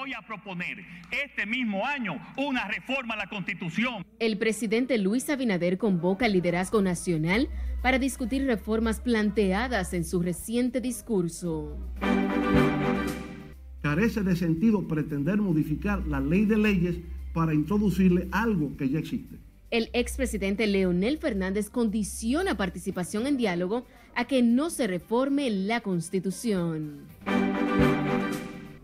voy a proponer este mismo año una reforma a la Constitución. El presidente Luis Abinader convoca al liderazgo nacional para discutir reformas planteadas en su reciente discurso. Carece de sentido pretender modificar la ley de leyes para introducirle algo que ya existe. El expresidente Leonel Fernández condiciona participación en diálogo a que no se reforme la Constitución.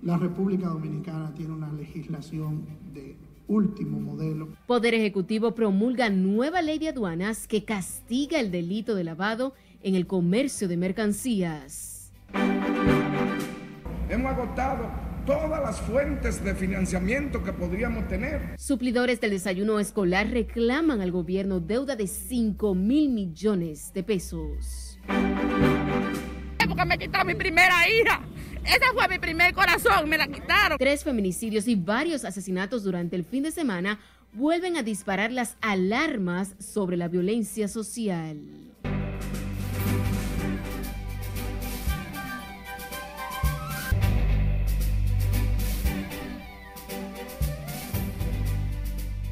La República Dominicana tiene una legislación de último modelo. Poder Ejecutivo promulga nueva ley de aduanas que castiga el delito de lavado en el comercio de mercancías. Hemos agotado todas las fuentes de financiamiento que podríamos tener. Suplidores del desayuno escolar reclaman al gobierno deuda de 5 mil millones de pesos. Porque me quitaron mi primera hija. Ese fue mi primer corazón, me la quitaron. Tres feminicidios y varios asesinatos durante el fin de semana vuelven a disparar las alarmas sobre la violencia social.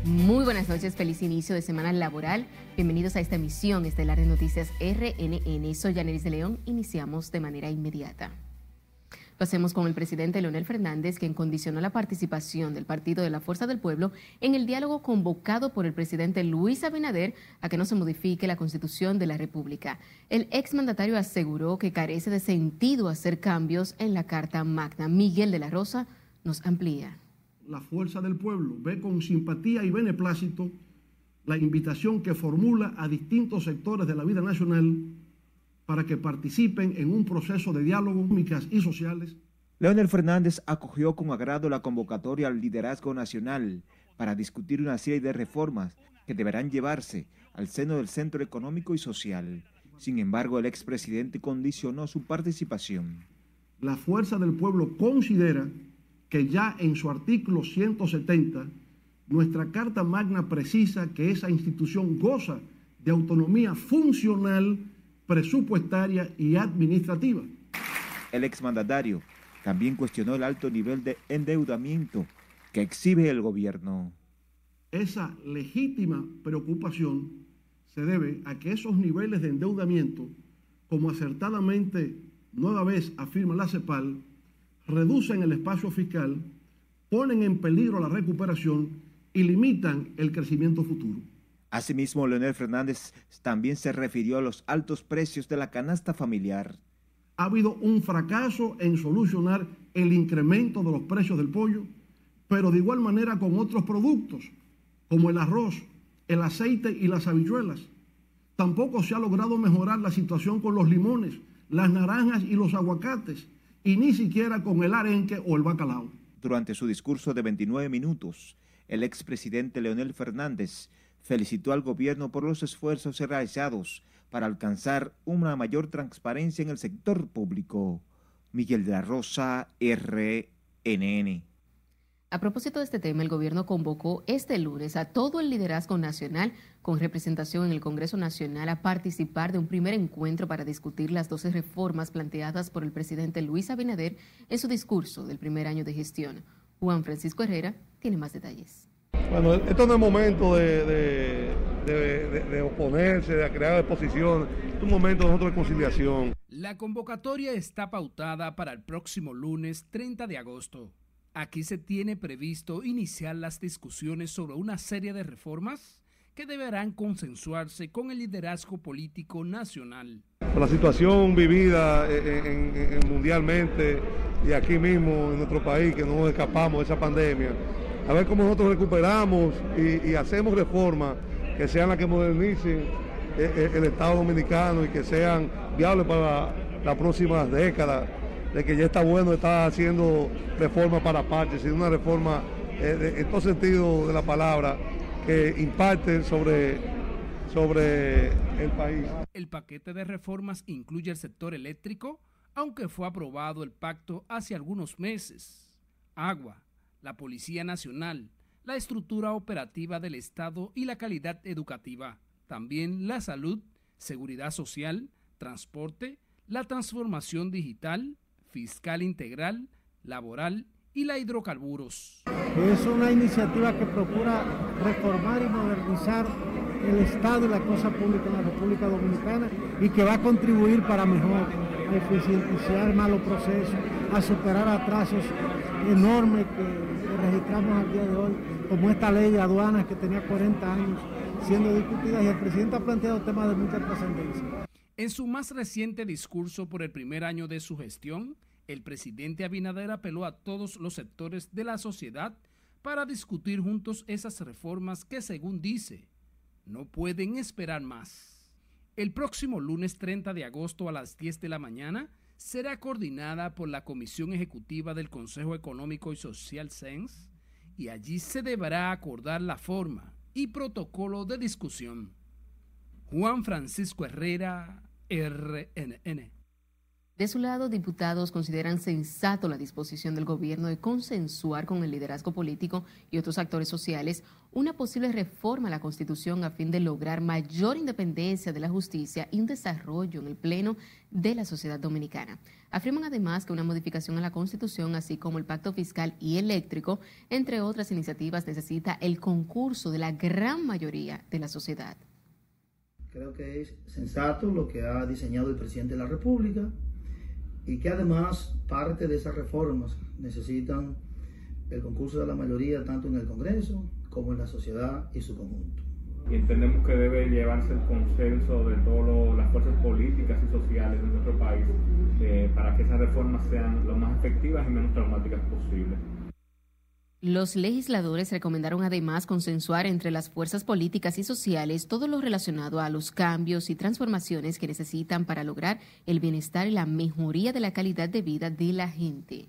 Muy buenas noches, feliz inicio de semana laboral. Bienvenidos a esta emisión estelar de Noticias RNN. Soy Yaneris de León. Iniciamos de manera inmediata. Pasemos con el presidente Leonel Fernández, quien condicionó la participación del Partido de la Fuerza del Pueblo en el diálogo convocado por el presidente Luis Abinader a que no se modifique la Constitución de la República. El exmandatario aseguró que carece de sentido hacer cambios en la Carta Magna. Miguel de la Rosa nos amplía. La Fuerza del Pueblo ve con simpatía y beneplácito la invitación que formula a distintos sectores de la vida nacional para que participen en un proceso de diálogo económicas y sociales. Leonel Fernández acogió con agrado la convocatoria al liderazgo nacional para discutir una serie de reformas que deberán llevarse al seno del centro económico y social. Sin embargo, el expresidente condicionó su participación. La fuerza del pueblo considera que ya en su artículo 170, nuestra Carta Magna precisa que esa institución goza de autonomía funcional presupuestaria y administrativa. El exmandatario también cuestionó el alto nivel de endeudamiento que exhibe el gobierno. Esa legítima preocupación se debe a que esos niveles de endeudamiento, como acertadamente nueva vez afirma la CEPAL, reducen el espacio fiscal, ponen en peligro la recuperación y limitan el crecimiento futuro. Asimismo, Leonel Fernández también se refirió a los altos precios de la canasta familiar. Ha habido un fracaso en solucionar el incremento de los precios del pollo, pero de igual manera con otros productos, como el arroz, el aceite y las habichuelas. Tampoco se ha logrado mejorar la situación con los limones, las naranjas y los aguacates, y ni siquiera con el arenque o el bacalao. Durante su discurso de 29 minutos, el expresidente Leonel Fernández felicitó al gobierno por los esfuerzos realizados para alcanzar una mayor transparencia en el sector público. Miguel de la Rosa, RNN. A propósito de este tema, el gobierno convocó este lunes a todo el liderazgo nacional con representación en el Congreso Nacional a participar de un primer encuentro para discutir las 12 reformas planteadas por el presidente Luis Abinader en su discurso del primer año de gestión. Juan Francisco Herrera tiene más detalles. Bueno, esto no es momento de, oponerse, de crear oposición, es un momento de nosotros de conciliación. La convocatoria está pautada para el próximo lunes 30 de agosto. Aquí se tiene previsto iniciar las discusiones sobre una serie de reformas que deberán consensuarse con el liderazgo político nacional. La situación vivida mundialmente y aquí mismo en nuestro país, que no escapamos de esa pandemia, a ver cómo nosotros recuperamos y, hacemos reformas que sean las que modernicen eh, eh, el, Estado dominicano y que sean viables para las próximas décadas, de que ya está bueno estar haciendo reformas para partes, sino una reforma eh, en todo sentido de la palabra que impacte sobre, sobre el país. El paquete de reformas incluye el sector eléctrico, aunque fue aprobado el pacto hace algunos meses. Agua, la Policía Nacional, la estructura operativa del Estado y la calidad educativa. También la salud, seguridad social, transporte, la transformación digital, fiscal integral, laboral y la hidrocarburos. Es una iniciativa que procura reformar y modernizar el Estado y la cosa pública en la República Dominicana y que va a contribuir para mejor, eficientizar malos procesos, a superar atrasos enormes que registramos al día de hoy, como esta ley de aduanas que tenía 40 años siendo discutida y el presidente ha planteado temas de mucha trascendencia. En su más reciente discurso por el primer año de su gestión, el presidente Abinader apeló a todos los sectores de la sociedad para discutir juntos esas reformas que, según dice, no pueden esperar más. El próximo lunes 30 de agosto a las 10 de la mañana será coordinada por la Comisión Ejecutiva del Consejo Económico y Social SENS y allí se deberá acordar la forma y protocolo de discusión. Juan Francisco Herrera, RNN. De su lado, diputados consideran sensato la disposición del gobierno de consensuar con el liderazgo político y otros actores sociales una posible reforma a la Constitución a fin de lograr mayor independencia de la justicia y un desarrollo en el pleno de la sociedad dominicana. Afirman además que una modificación a la Constitución, así como el pacto fiscal y eléctrico, entre otras iniciativas, necesita el concurso de la gran mayoría de la sociedad. Creo que es sensato lo que ha diseñado el presidente de la República y que además parte de esas reformas necesitan el concurso de la mayoría tanto en el Congreso como en la sociedad y su conjunto. Y entendemos que debe llevarse el consenso de todas las fuerzas políticas y sociales de nuestro país eh, para que esas reformas sean lo más efectivas y menos traumáticas posibles. Los legisladores recomendaron además consensuar entre las fuerzas políticas y sociales todo lo relacionado a los cambios y transformaciones que necesitan para lograr el bienestar y la mejoría de la calidad de vida de la gente.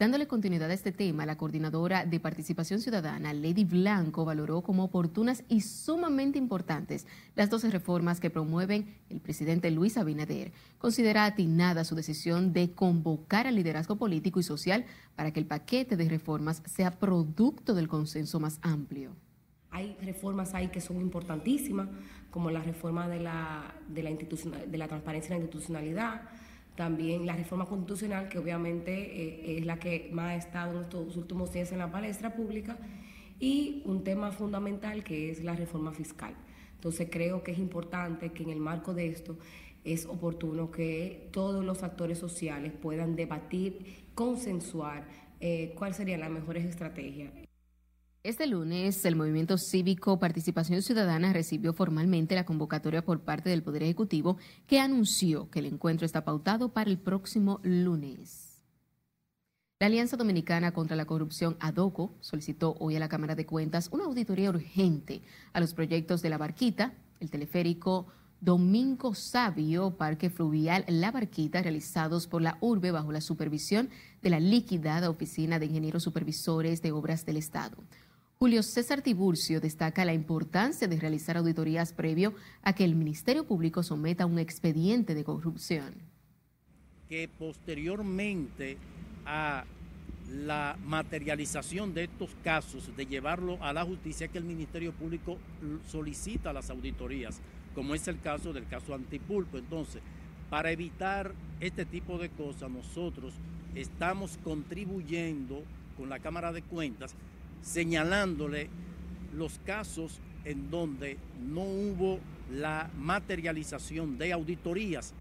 Dándole continuidad a este tema, la coordinadora de participación ciudadana, Lady Blanco, valoró como oportunas y sumamente importantes las 12 reformas que promueven el presidente Luis Abinader. Considera atinada su decisión de convocar al liderazgo político y social para que el paquete de reformas sea producto del consenso más amplio. Hay reformas ahí que son importantísimas, como la reforma de la, de la, transparencia y la institucionalidad también la reforma constitucional, que obviamente eh, es la que más ha estado en estos últimos días en la palestra pública, y un tema fundamental que es la reforma fiscal. Entonces creo que es importante que en el marco de esto es oportuno que todos los actores sociales puedan debatir, consensuar eh, cuáles serían las mejores estrategias. Este lunes, el Movimiento Cívico Participación Ciudadana recibió formalmente la convocatoria por parte del Poder Ejecutivo que anunció que el encuentro está pautado para el próximo lunes. La Alianza Dominicana contra la Corrupción, ADOCO, solicitó hoy a la Cámara de Cuentas una auditoría urgente a los proyectos de La Barquita, el teleférico Domingo Sabio, Parque Fluvial La Barquita, realizados por la URBE bajo la supervisión de la liquidada Oficina de Ingenieros Supervisores de Obras del Estado. Julio César Tiburcio destaca la importancia de realizar auditorías previo a que el Ministerio Público someta un expediente de corrupción. Que posteriormente a la materialización de estos casos, de llevarlo a la justicia, que el Ministerio Público solicita las auditorías, como es el caso del caso Antipulpo. Entonces, para evitar este tipo de cosas, nosotros estamos contribuyendo con la Cámara de Cuentas señalándole los casos en donde no hubo la materialización de auditorías.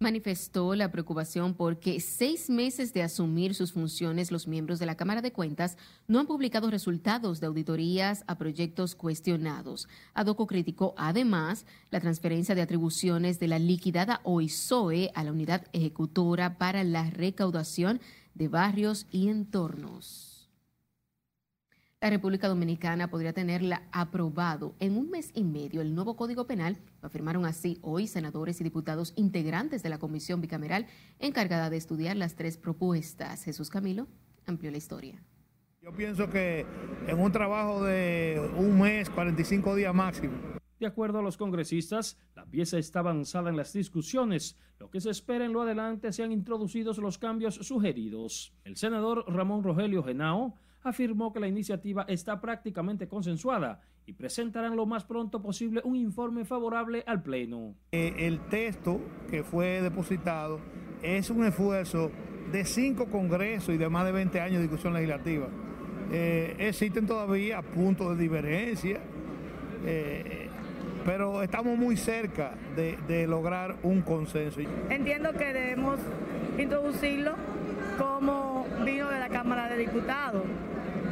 Manifestó la preocupación porque seis meses de asumir sus funciones los miembros de la Cámara de Cuentas no han publicado resultados de auditorías a proyectos cuestionados. Adoco criticó además la transferencia de atribuciones de la liquidada OISOE a la unidad ejecutora para la recaudación de barrios y entornos la República Dominicana podría tenerla aprobado en un mes y medio el nuevo Código Penal, lo afirmaron así hoy senadores y diputados integrantes de la Comisión Bicameral encargada de estudiar las tres propuestas. Jesús Camilo amplió la historia. Yo pienso que en un trabajo de un mes, 45 días máximo. De acuerdo a los congresistas, la pieza está avanzada en las discusiones. Lo que se espera en lo adelante sean introducidos los cambios sugeridos. El senador Ramón Rogelio Genao afirmó que la iniciativa está prácticamente consensuada y presentarán lo más pronto posible un informe favorable al Pleno. Eh, el texto que fue depositado es un esfuerzo de cinco congresos y de más de 20 años de discusión legislativa. Eh, existen todavía puntos de diferencia, eh, pero estamos muy cerca de, de lograr un consenso. Entiendo que debemos introducirlo como vino de la Cámara de Diputados,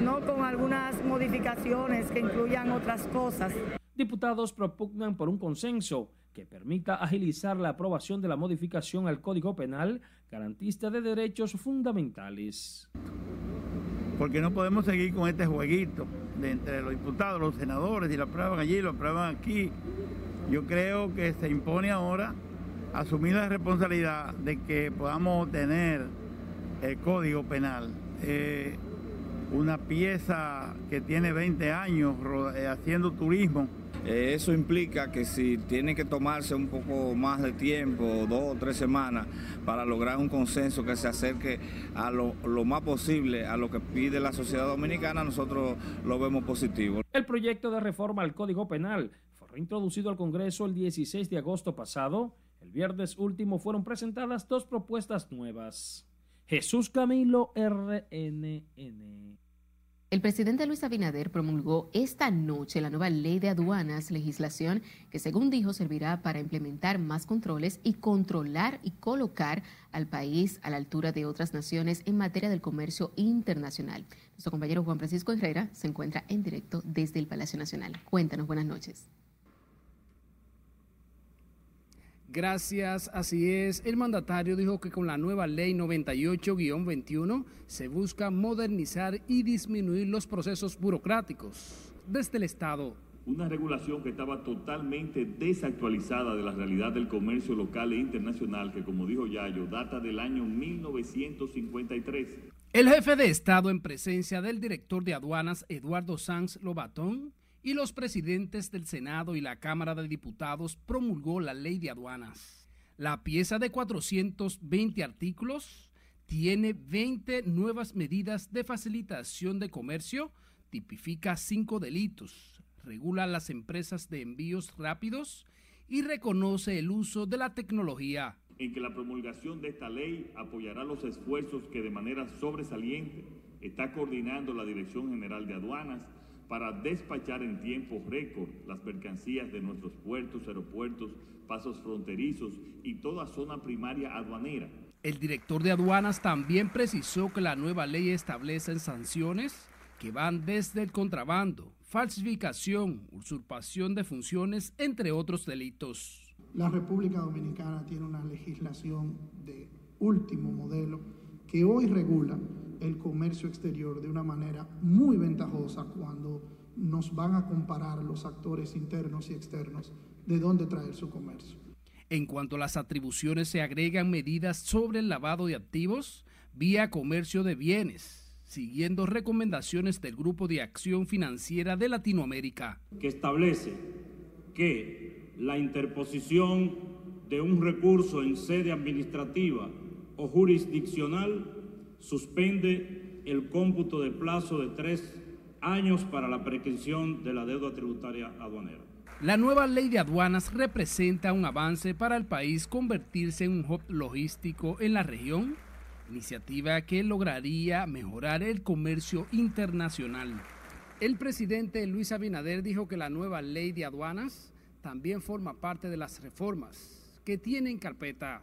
no con algunas modificaciones que incluyan otras cosas. Diputados propugnan por un consenso que permita agilizar la aprobación de la modificación al Código Penal garantista de derechos fundamentales. Porque no podemos seguir con este jueguito de entre los diputados, los senadores, y lo aprueban allí, lo aprueban aquí. Yo creo que se impone ahora asumir la responsabilidad de que podamos tener el Código Penal. Eh, una pieza que tiene 20 años eh, haciendo turismo eh, eso implica que si tiene que tomarse un poco más de tiempo, dos o tres semanas, para lograr un consenso que se acerque a lo, lo más posible a lo que pide la sociedad dominicana, nosotros lo vemos positivo. El proyecto de reforma al Código Penal fue reintroducido al Congreso el 16 de agosto pasado. El viernes último fueron presentadas dos propuestas nuevas. Jesús Camilo, RNN. El presidente Luis Abinader promulgó esta noche la nueva ley de aduanas, legislación que según dijo servirá para implementar más controles y controlar y colocar al país a la altura de otras naciones en materia del comercio internacional. Nuestro compañero Juan Francisco Herrera se encuentra en directo desde el Palacio Nacional. Cuéntanos, buenas noches. Gracias, así es. El mandatario dijo que con la nueva ley 98-21 se busca modernizar y disminuir los procesos burocráticos desde el Estado. Una regulación que estaba totalmente desactualizada de la realidad del comercio local e internacional que, como dijo Yayo, data del año 1953. El jefe de Estado en presencia del director de aduanas Eduardo Sanz Lobatón y los presidentes del Senado y la Cámara de Diputados promulgó la ley de aduanas. La pieza de 420 artículos tiene 20 nuevas medidas de facilitación de comercio, tipifica cinco delitos, regula las empresas de envíos rápidos y reconoce el uso de la tecnología. En que la promulgación de esta ley apoyará los esfuerzos que de manera sobresaliente está coordinando la Dirección General de Aduanas para despachar en tiempo récord las mercancías de nuestros puertos, aeropuertos, pasos fronterizos y toda zona primaria aduanera. El director de aduanas también precisó que la nueva ley establece sanciones que van desde el contrabando, falsificación, usurpación de funciones, entre otros delitos. La República Dominicana tiene una legislación de último modelo que hoy regula el comercio exterior de una manera muy ventajosa cuando nos van a comparar los actores internos y externos de dónde traer su comercio. En cuanto a las atribuciones, se agregan medidas sobre el lavado de activos vía comercio de bienes, siguiendo recomendaciones del Grupo de Acción Financiera de Latinoamérica. Que establece que la interposición de un recurso en sede administrativa o jurisdiccional suspende el cómputo de plazo de tres años para la prescripción de la deuda tributaria aduanera. La nueva ley de aduanas representa un avance para el país convertirse en un hub logístico en la región, iniciativa que lograría mejorar el comercio internacional. El presidente Luis Abinader dijo que la nueva ley de aduanas también forma parte de las reformas que tienen carpeta.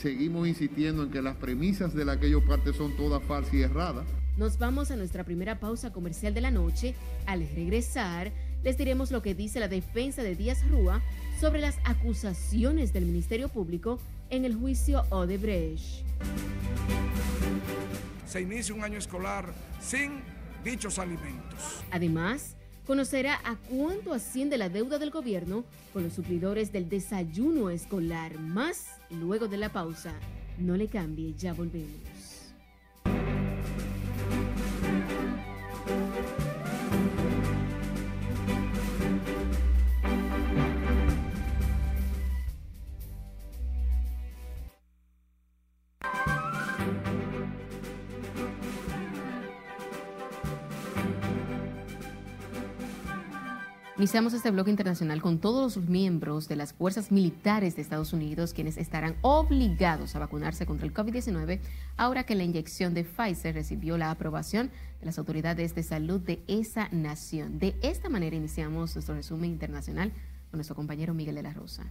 seguimos insistiendo en que las premisas de la que ellos parten son todas falsas y erradas. Nos vamos a nuestra primera pausa comercial de la noche. Al regresar, les diremos lo que dice la defensa de Díaz Rúa sobre las acusaciones del Ministerio Público en el juicio Odebrecht. Se inicia un año escolar sin dichos alimentos. Además, conocerá a cuánto asciende la deuda del gobierno con los suplidores del desayuno escolar. Más luego de la pausa. No le cambie, ya volvemos. Iniciamos este bloque internacional con todos los miembros de las fuerzas militares de Estados Unidos quienes estarán obligados a vacunarse contra el COVID-19 ahora que la inyección de Pfizer recibió la aprobación de las autoridades de salud de esa nación. De esta manera iniciamos nuestro resumen internacional con nuestro compañero Miguel de la Rosa.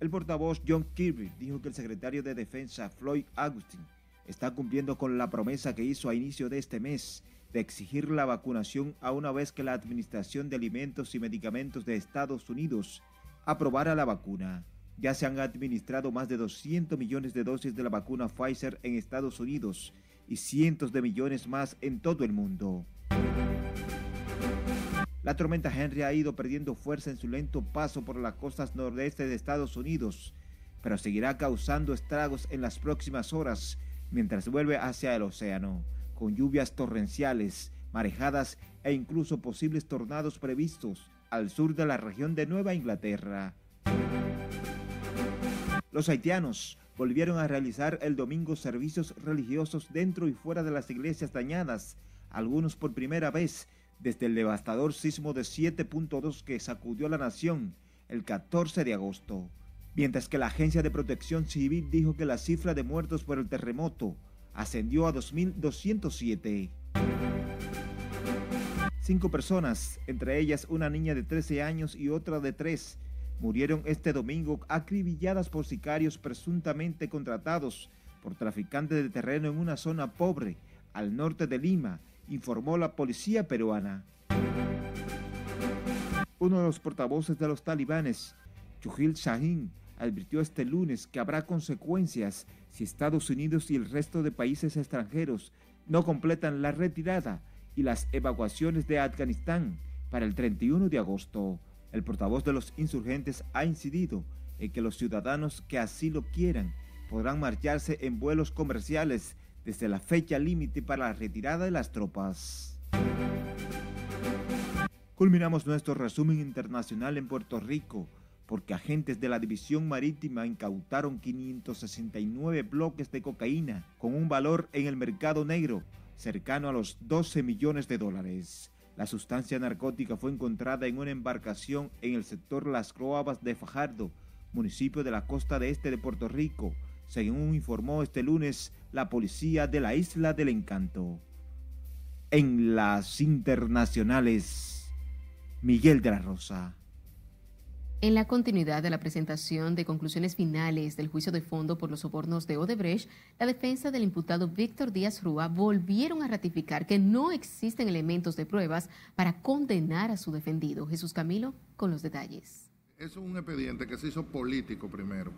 El portavoz John Kirby dijo que el secretario de Defensa Floyd Augustin está cumpliendo con la promesa que hizo a inicio de este mes de exigir la vacunación a una vez que la Administración de Alimentos y Medicamentos de Estados Unidos aprobara la vacuna. Ya se han administrado más de 200 millones de dosis de la vacuna Pfizer en Estados Unidos y cientos de millones más en todo el mundo. La tormenta Henry ha ido perdiendo fuerza en su lento paso por las costas nordeste de Estados Unidos, pero seguirá causando estragos en las próximas horas mientras vuelve hacia el océano con lluvias torrenciales, marejadas e incluso posibles tornados previstos al sur de la región de Nueva Inglaterra. Los haitianos volvieron a realizar el domingo servicios religiosos dentro y fuera de las iglesias dañadas, algunos por primera vez desde el devastador sismo de 7.2 que sacudió la nación el 14 de agosto, mientras que la Agencia de Protección Civil dijo que la cifra de muertos por el terremoto ascendió a 2.207. Cinco personas, entre ellas una niña de 13 años y otra de 3, murieron este domingo acribilladas por sicarios presuntamente contratados por traficantes de terreno en una zona pobre al norte de Lima, informó la policía peruana. Uno de los portavoces de los talibanes, Chujil Shahin, advirtió este lunes que habrá consecuencias si Estados Unidos y el resto de países extranjeros no completan la retirada y las evacuaciones de Afganistán para el 31 de agosto. El portavoz de los insurgentes ha incidido en que los ciudadanos que así lo quieran podrán marcharse en vuelos comerciales desde la fecha límite para la retirada de las tropas. Culminamos nuestro resumen internacional en Puerto Rico porque agentes de la División Marítima incautaron 569 bloques de cocaína con un valor en el mercado negro cercano a los 12 millones de dólares. La sustancia narcótica fue encontrada en una embarcación en el sector Las Croabas de Fajardo, municipio de la costa de este de Puerto Rico, según informó este lunes la policía de la Isla del Encanto. En las internacionales, Miguel de la Rosa. En la continuidad de la presentación de conclusiones finales del juicio de fondo por los sobornos de Odebrecht, la defensa del imputado Víctor Díaz Rúa volvieron a ratificar que no existen elementos de pruebas para condenar a su defendido. Jesús Camilo con los detalles. Es un expediente que se hizo político primero.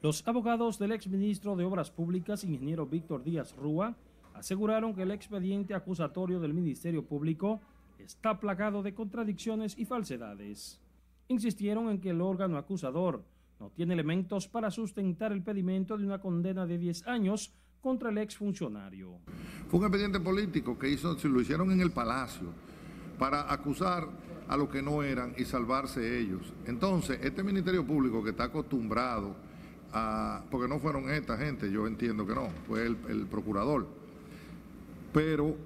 Los abogados del exministro de Obras Públicas, ingeniero Víctor Díaz Rúa, aseguraron que el expediente acusatorio del Ministerio Público está plagado de contradicciones y falsedades insistieron en que el órgano acusador no tiene elementos para sustentar el pedimento de una condena de 10 años contra el exfuncionario. Fue un expediente político que hizo, lo hicieron en el Palacio para acusar a los que no eran y salvarse ellos. Entonces, este Ministerio Público que está acostumbrado a, porque no fueron esta gente, yo entiendo que no, fue el, procurador, pero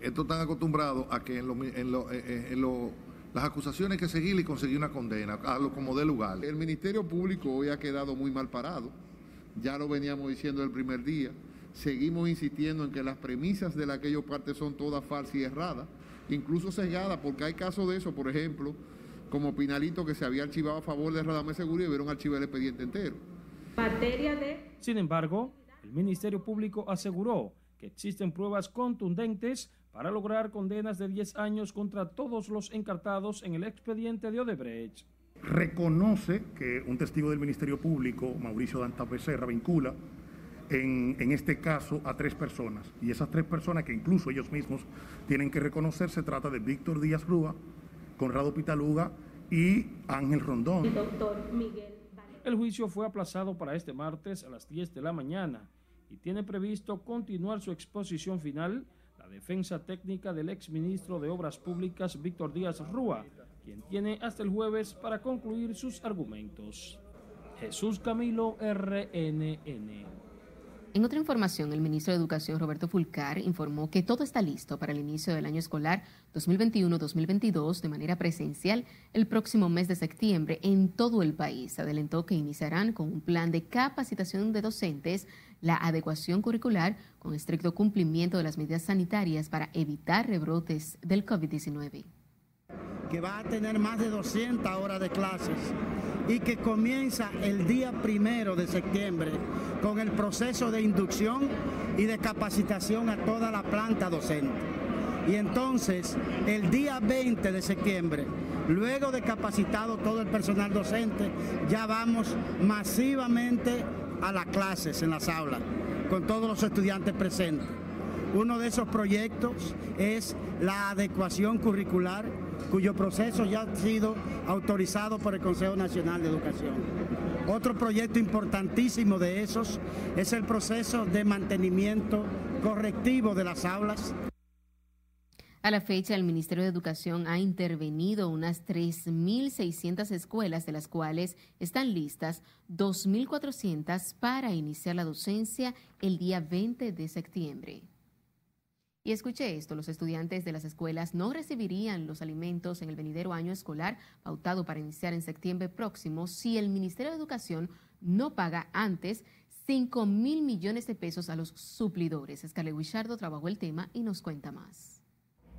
estos están acostumbrados a que en lo, en lo, en lo las acusaciones que seguir y conseguir una condena, a lo como de lugar. El Ministerio Público hoy ha quedado muy mal parado, ya lo veníamos diciendo el primer día, seguimos insistiendo en que las premisas de la que ellos parten son todas falsas y erradas, incluso sesgadas, porque hay casos de eso, por ejemplo, como Pinalito que se había archivado a favor de Radamés Seguro y vieron archivar el expediente entero. Materia de... Sin embargo, el Ministerio Público aseguró que existen pruebas contundentes para lograr condenas de 10 años contra todos los encartados en el expediente de Odebrecht. Reconoce que un testigo del Ministerio Público, Mauricio Danta Becerra, vincula en, en, este caso a tres personas. Y esas tres personas que incluso ellos mismos tienen que reconocer, se trata de Víctor Díaz Rúa, Conrado Pitaluga y Ángel Rondón. El doctor Miguel. El juicio fue aplazado para este martes a las 10 de la mañana y tiene previsto continuar su exposición final defensa técnica del exministro de Obras Públicas Víctor Díaz Rúa, quien tiene hasta el jueves para concluir sus argumentos. Jesús Camilo RNN. En otra información, el ministro de Educación, Roberto Fulcar, informó que todo está listo para el inicio del año escolar 2021-2022 de manera presencial el próximo mes de septiembre en todo el país. Adelantó que iniciarán con un plan de capacitación de docentes, la adecuación curricular con estricto cumplimiento de las medidas sanitarias para evitar rebrotes del COVID-19. Que va a tener más de 200 horas de clases y que comienza el día primero de septiembre con el proceso de inducción y de capacitación a toda la planta docente. Y entonces, el día 20 de septiembre, luego de capacitado todo el personal docente, ya vamos masivamente a las clases en las aulas, con todos los estudiantes presentes. Uno de esos proyectos es la adecuación curricular, cuyo proceso ya ha sido autorizado por el Consejo Nacional de Educación. Otro proyecto importantísimo de esos es el proceso de mantenimiento correctivo de las aulas. A la fecha, el Ministerio de Educación ha intervenido unas 3.600 escuelas, de las cuales están listas 2.400 para iniciar la docencia el día 20 de septiembre. Y escuche esto, los estudiantes de las escuelas no recibirían los alimentos en el venidero año escolar pautado para iniciar en septiembre próximo si el Ministerio de Educación no paga antes 5 mil millones de pesos a los suplidores. Escale Guichardo trabajó el tema y nos cuenta más.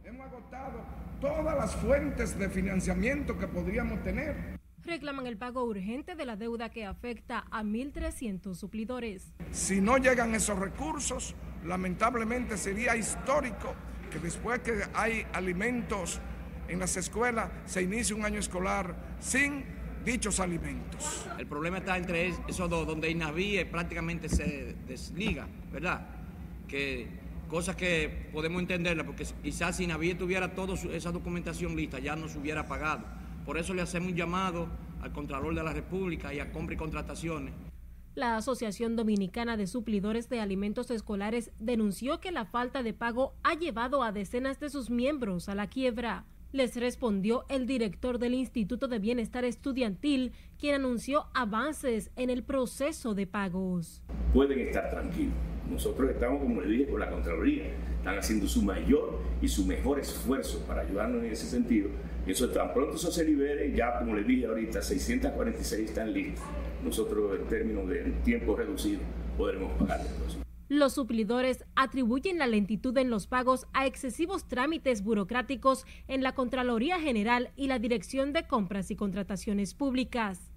Hemos agotado todas las fuentes de financiamiento que podríamos tener. Reclaman el pago urgente de la deuda que afecta a 1.300 suplidores. Si no llegan esos recursos, lamentablemente sería histórico que después que hay alimentos en las escuelas se inicie un año escolar sin dichos alimentos. El problema está entre esos dos, donde INAVIE prácticamente se desliga, ¿verdad? Que cosas que podemos entenderla, porque quizás si INAVIE tuviera toda esa documentación lista, ya nos hubiera pagado. Por eso le hacemos un llamado al Contralor de la República y a compra y contrataciones la Asociación Dominicana de Suplidores de Alimentos Escolares denunció que la falta de pago ha llevado a decenas de sus miembros a la quiebra. Les respondió el director del Instituto de Bienestar Estudiantil, quien anunció avances en el proceso de pagos. Pueden estar tranquilos. Nosotros estamos, como le dije, con la Contraloría. Están haciendo su mayor y su mejor esfuerzo para ayudarnos en ese sentido. Eso tan pronto eso se libere, ya como le dije ahorita, 646 están listos nosotros en términos de tiempo reducido podremos pagar después. Los suplidores atribuyen la lentitud en los pagos a excesivos trámites burocráticos en la Contraloría General y la Dirección de Compras y Contrataciones Públicas.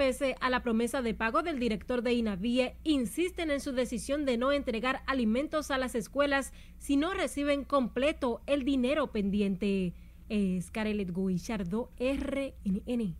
Pese a la promesa de pago del director de INAVIE, insisten en su decisión de no entregar alimentos a las escuelas si no reciben completo el dinero pendiente. Es Carelet RNN.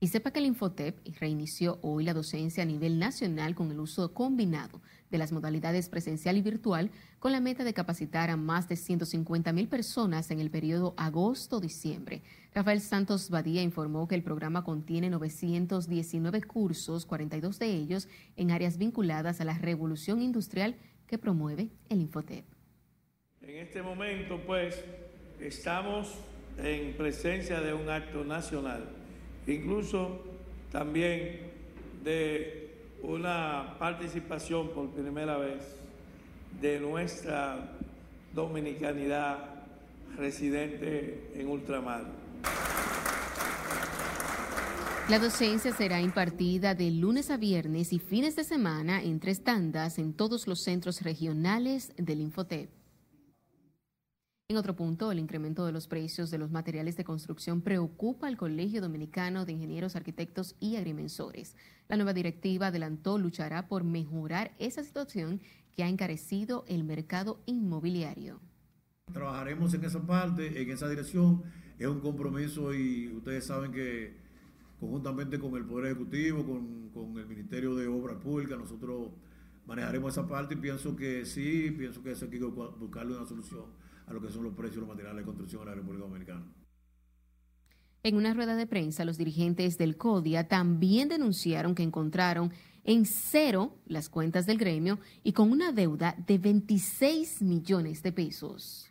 Y sepa que el Infotep reinició hoy la docencia a nivel nacional con el uso combinado de las modalidades presencial y virtual con la meta de capacitar a más de 150 mil personas en el periodo agosto-diciembre. Rafael Santos Badía informó que el programa contiene 919 cursos, 42 de ellos en áreas vinculadas a la revolución industrial que promueve el Infotep. En este momento, pues, estamos en presencia de un acto nacional incluso también de una participación por primera vez de nuestra dominicanidad residente en ultramar. La docencia será impartida de lunes a viernes y fines de semana en tres tandas en todos los centros regionales del Infotep. En otro punto, el incremento de los precios de los materiales de construcción preocupa al Colegio Dominicano de Ingenieros, Arquitectos y Agrimensores. La nueva directiva adelantó luchará por mejorar esa situación que ha encarecido el mercado inmobiliario. Trabajaremos en esa parte, en esa dirección. Es un compromiso y ustedes saben que conjuntamente con el Poder Ejecutivo, con, con el Ministerio de Obras Públicas, nosotros manejaremos esa parte y pienso que sí, pienso que hay que buscarle una solución a lo que son los precios de los materiales de construcción en la República Dominicana. En una rueda de prensa, los dirigentes del CODIA también denunciaron que encontraron en cero las cuentas del gremio y con una deuda de 26 millones de pesos.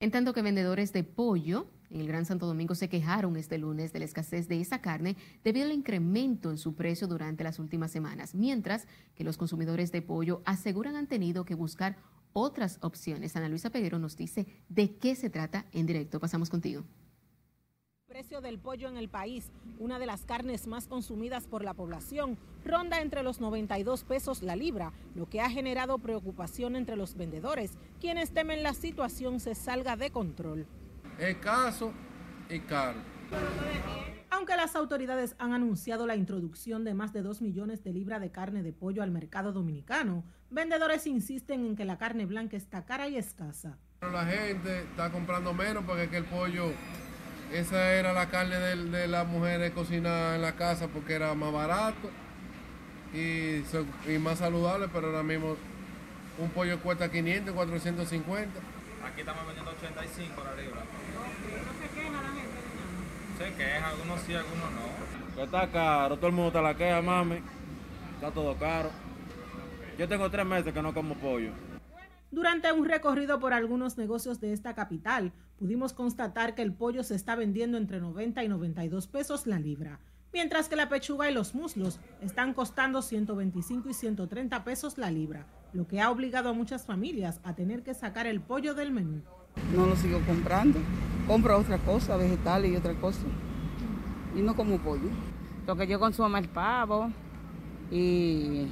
En tanto que vendedores de pollo en el Gran Santo Domingo se quejaron este lunes de la escasez de esa carne debido al incremento en su precio durante las últimas semanas, mientras que los consumidores de pollo aseguran han tenido que buscar otras opciones. Ana Luisa Peguero nos dice de qué se trata en directo. Pasamos contigo. El precio del pollo en el país, una de las carnes más consumidas por la población, ronda entre los 92 pesos la libra, lo que ha generado preocupación entre los vendedores, quienes temen la situación se salga de control. Escaso y caro. Aunque las autoridades han anunciado la introducción de más de 2 millones de libras de carne de pollo al mercado dominicano, vendedores insisten en que la carne blanca está cara y escasa. La gente está comprando menos porque que el pollo, esa era la carne de, las mujeres cocinadas en la casa porque era más barato y, y más saludable, pero ahora mismo un pollo cuesta 500, 450. Aquí estamos vendiendo 85 la libra. Se queja, algunos sí, algunos no. Que está caro, todo el mundo está la queja, mami. Está todo caro. Yo tengo tres meses que no como pollo. Durante un recorrido por algunos negocios de esta capital, pudimos constatar que el pollo se está vendiendo entre 90 y 92 pesos la libra, mientras que la pechuga y los muslos están costando 125 y 130 pesos la libra, lo que ha obligado a muchas familias a tener que sacar el pollo del menú. No lo sigo comprando, compro otra cosa, vegetales y otra cosa, y no como pollo. Lo que yo consumo es pavo y,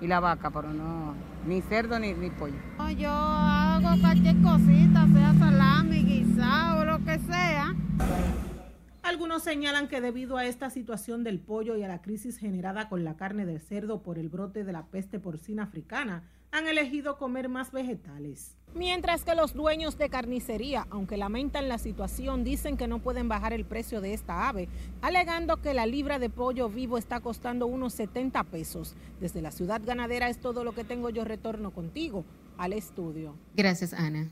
y la vaca, pero no, ni cerdo ni, ni pollo. Yo hago cualquier cosita, sea salami, guisado, lo que sea. Algunos señalan que debido a esta situación del pollo y a la crisis generada con la carne de cerdo por el brote de la peste porcina africana, han elegido comer más vegetales. Mientras que los dueños de carnicería, aunque lamentan la situación, dicen que no pueden bajar el precio de esta ave, alegando que la libra de pollo vivo está costando unos 70 pesos. Desde la ciudad ganadera es todo lo que tengo yo retorno contigo al estudio. Gracias, Ana.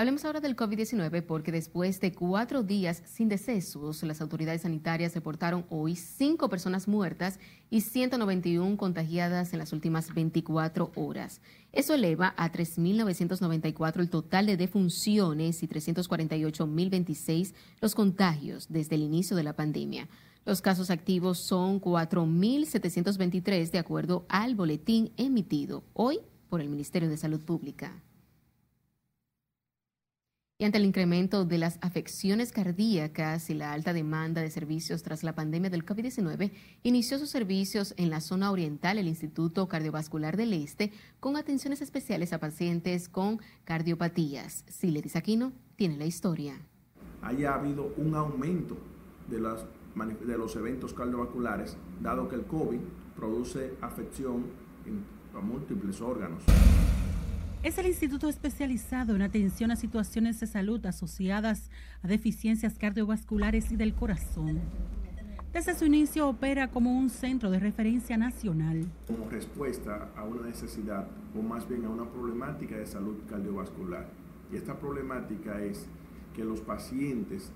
Hablemos ahora del COVID-19 porque después de cuatro días sin decesos, las autoridades sanitarias reportaron hoy cinco personas muertas y 191 contagiadas en las últimas 24 horas. Eso eleva a 3.994 el total de defunciones y 348.026 los contagios desde el inicio de la pandemia. Los casos activos son 4.723 de acuerdo al boletín emitido hoy por el Ministerio de Salud Pública. Y ante el incremento de las afecciones cardíacas y la alta demanda de servicios tras la pandemia del COVID-19, inició sus servicios en la zona oriental el Instituto Cardiovascular del Este con atenciones especiales a pacientes con cardiopatías. Siledis Aquino tiene la historia. Haya habido un aumento de, los eventos cardiovasculares, dado que el COVID produce afección en múltiples órganos. Es el instituto especializado en atención a situaciones de salud asociadas a deficiencias cardiovasculares y del corazón. Desde su inicio opera como un centro de referencia nacional. Como respuesta a una necesidad o más bien a una problemática de salud cardiovascular. Y esta problemática es que los pacientes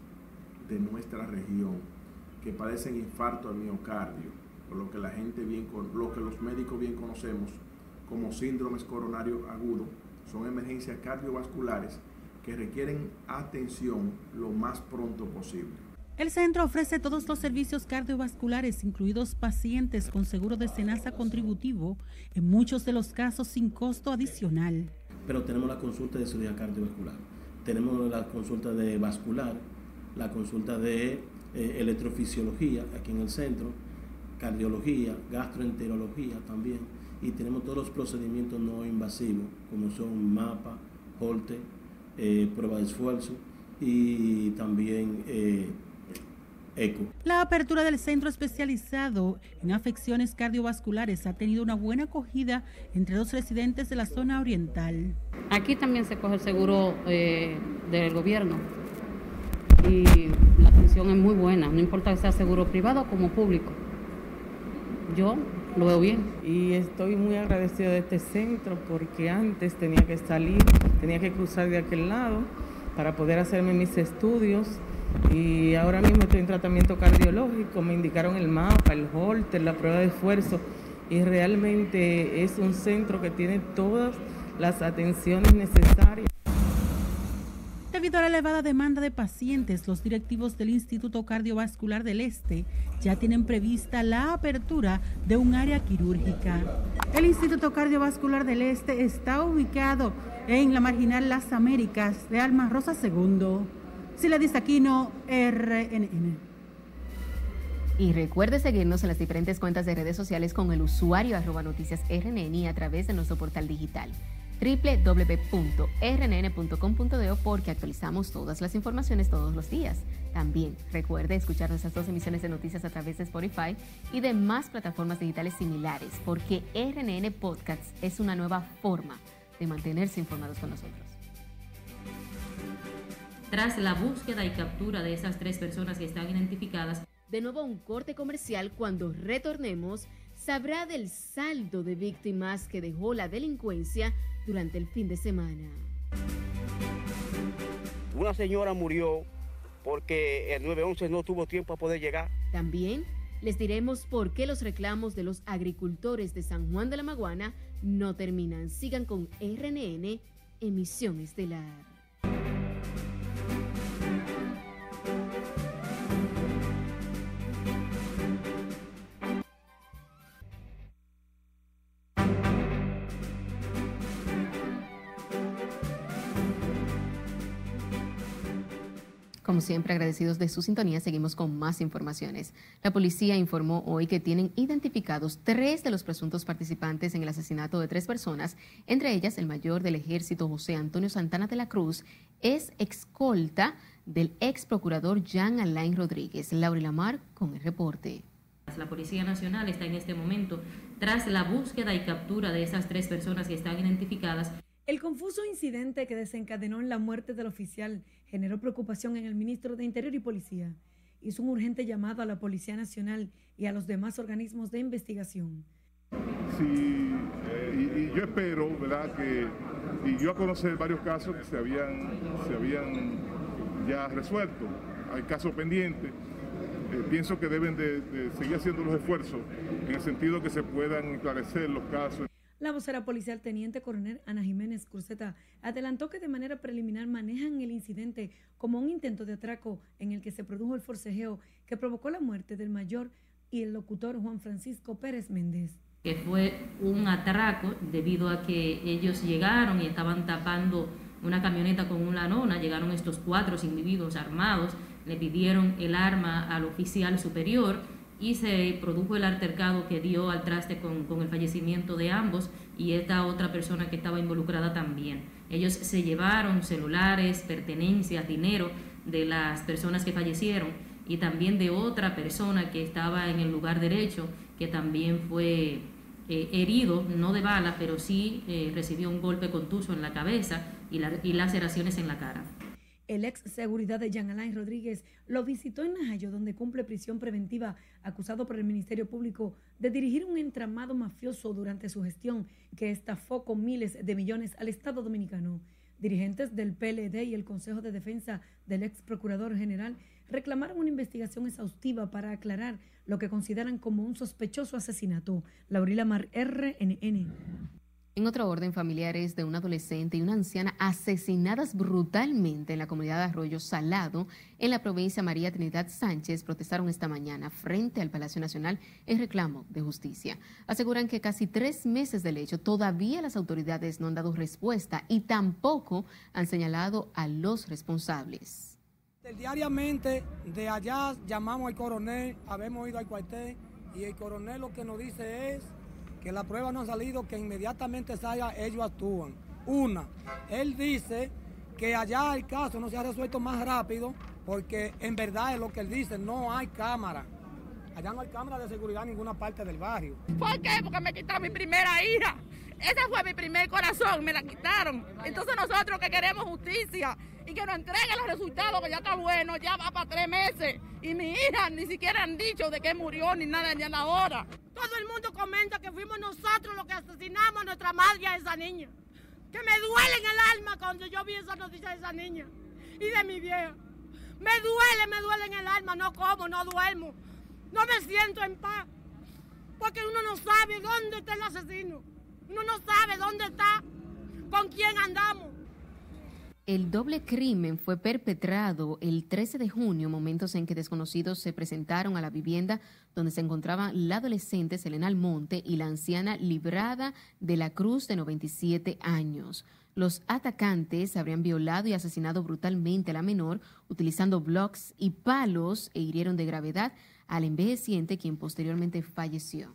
de nuestra región que padecen infarto al miocardio, o lo que la gente bien, lo que los médicos bien conocemos como síndromes coronarios agudos, son emergencias cardiovasculares que requieren atención lo más pronto posible. El centro ofrece todos los servicios cardiovasculares, incluidos pacientes con seguro de cenaza contributivo, en muchos de los casos sin costo adicional. Pero tenemos la consulta de cirugía cardiovascular, tenemos la consulta de vascular, la consulta de eh, electrofisiología aquí en el centro, cardiología, gastroenterología también y tenemos todos los procedimientos no invasivos, como son MAPA, HOLTE, eh, prueba de esfuerzo y también eh, ECO. La apertura del centro especializado en afecciones cardiovasculares ha tenido una buena acogida entre los residentes de la zona oriental. Aquí también se coge el seguro eh, del gobierno y la atención es muy buena, no importa que sea seguro privado como público. Yo lo veo bien. Y estoy muy agradecido de este centro porque antes tenía que salir, tenía que cruzar de aquel lado para poder hacerme mis estudios y ahora mismo estoy en tratamiento cardiológico, me indicaron el mapa, el holter, la prueba de esfuerzo y realmente es un centro que tiene todas las atenciones necesarias. Debido a la elevada demanda de pacientes, los directivos del Instituto Cardiovascular del Este ya tienen prevista la apertura de un área quirúrgica. El Instituto Cardiovascular del Este está ubicado en la marginal Las Américas de Alma Rosa II. Sila Aquino, RNN. Y recuerde seguirnos en las diferentes cuentas de redes sociales con el usuario arroba noticias RNN y a través de nuestro portal digital www.rnn.com.de porque actualizamos todas las informaciones todos los días. También recuerde escuchar nuestras dos emisiones de noticias a través de Spotify y de más plataformas digitales similares, porque RNN Podcasts es una nueva forma de mantenerse informados con nosotros. Tras la búsqueda y captura de esas tres personas que están identificadas, de nuevo un corte comercial cuando retornemos sabrá del saldo de víctimas que dejó la delincuencia durante el fin de semana. Una señora murió porque el 911 no tuvo tiempo a poder llegar. También les diremos por qué los reclamos de los agricultores de San Juan de la Maguana no terminan. Sigan con RNN, emisión estelar. Como siempre, agradecidos de su sintonía, seguimos con más informaciones. La policía informó hoy que tienen identificados tres de los presuntos participantes en el asesinato de tres personas, entre ellas el mayor del ejército José Antonio Santana de la Cruz, es excolta del ex procurador Jean Alain Rodríguez. Laura Lamar con el reporte. La Policía Nacional está en este momento tras la búsqueda y captura de esas tres personas que están identificadas. El confuso incidente que desencadenó en la muerte del oficial generó preocupación en el ministro de Interior y Policía. Hizo un urgente llamado a la Policía Nacional y a los demás organismos de investigación. Sí, eh, y, yo espero, ¿verdad?, que, y yo a conocer varios casos que se habían, se habían ya resuelto, hay casos pendientes, eh, pienso que deben de, de seguir haciendo los esfuerzos en el sentido que se puedan esclarecer los casos. La vocera policial teniente coronel Ana Jiménez Cruzeta adelantó que de manera preliminar manejan el incidente como un intento de atraco en el que se produjo el forcejeo que provocó la muerte del mayor y el locutor Juan Francisco Pérez Méndez. Que fue un atraco debido a que ellos llegaron y estaban tapando una camioneta con una lona, llegaron estos cuatro individuos armados, le pidieron el arma al oficial superior y se produjo el altercado que dio al traste con, con, el fallecimiento de ambos y esta otra persona que estaba involucrada también. Ellos se llevaron celulares, pertenencias, dinero de las personas que fallecieron y también de otra persona que estaba en el lugar derecho que también fue eh, herido, no de bala, pero sí eh, recibió un golpe contuso en la cabeza y, la, y laceraciones en la cara. El ex seguridad de Jean Alain Rodríguez lo visitó en Najayo, donde cumple prisión preventiva, acusado por el Ministerio Público de dirigir un entramado mafioso durante su gestión que estafó con miles de millones al Estado dominicano. Dirigentes del PLD y el Consejo de Defensa del ex procurador general reclamaron una investigación exhaustiva para aclarar lo que consideran como un sospechoso asesinato. Laurila Mar, RNN. En otro orden, familiares de un adolescente y una anciana asesinadas brutalmente en la comunidad de Arroyo Salado, en la provincia María Trinidad Sánchez, protestaron esta mañana frente al Palacio Nacional en reclamo de justicia. Aseguran que casi tres meses del hecho todavía las autoridades no han dado respuesta y tampoco han señalado a los responsables. Diariamente de allá llamamos al coronel, habemos ido al cuartel y el coronel lo que nos dice es que la prueba no ha salido, que inmediatamente salga, ellos actúan. Una, él dice que allá el caso no se ha resuelto más rápido porque en verdad es lo que él dice, no hay cámara. Allá no hay cámara de seguridad en ninguna parte del barrio. ¿Por qué? Porque me quitaron mi primera hija. Ese fue mi primer corazón, me la quitaron. Entonces nosotros que queremos justicia y que nos entreguen los resultados, que ya está bueno, ya va para tres meses. Y mi hija ni siquiera han dicho de qué murió ni nada ni a la hora. Todo el mundo comenta que fuimos nosotros los que asesinamos a nuestra madre a esa niña. Que me duele en el alma cuando yo vi esa noticia de esa niña y de mi vieja. Me duele, me duele en el alma, no como, no duermo. No me siento en paz. Porque uno no sabe dónde está el asesino. Uno no sabe dónde está, con quién andamos. El doble crimen fue perpetrado el 13 de junio, momentos en que desconocidos se presentaron a la vivienda donde se encontraban la adolescente Selena Almonte y la anciana Librada de la Cruz de 97 años. Los atacantes habrían violado y asesinado brutalmente a la menor utilizando blocks y palos e hirieron de gravedad al envejeciente quien posteriormente falleció.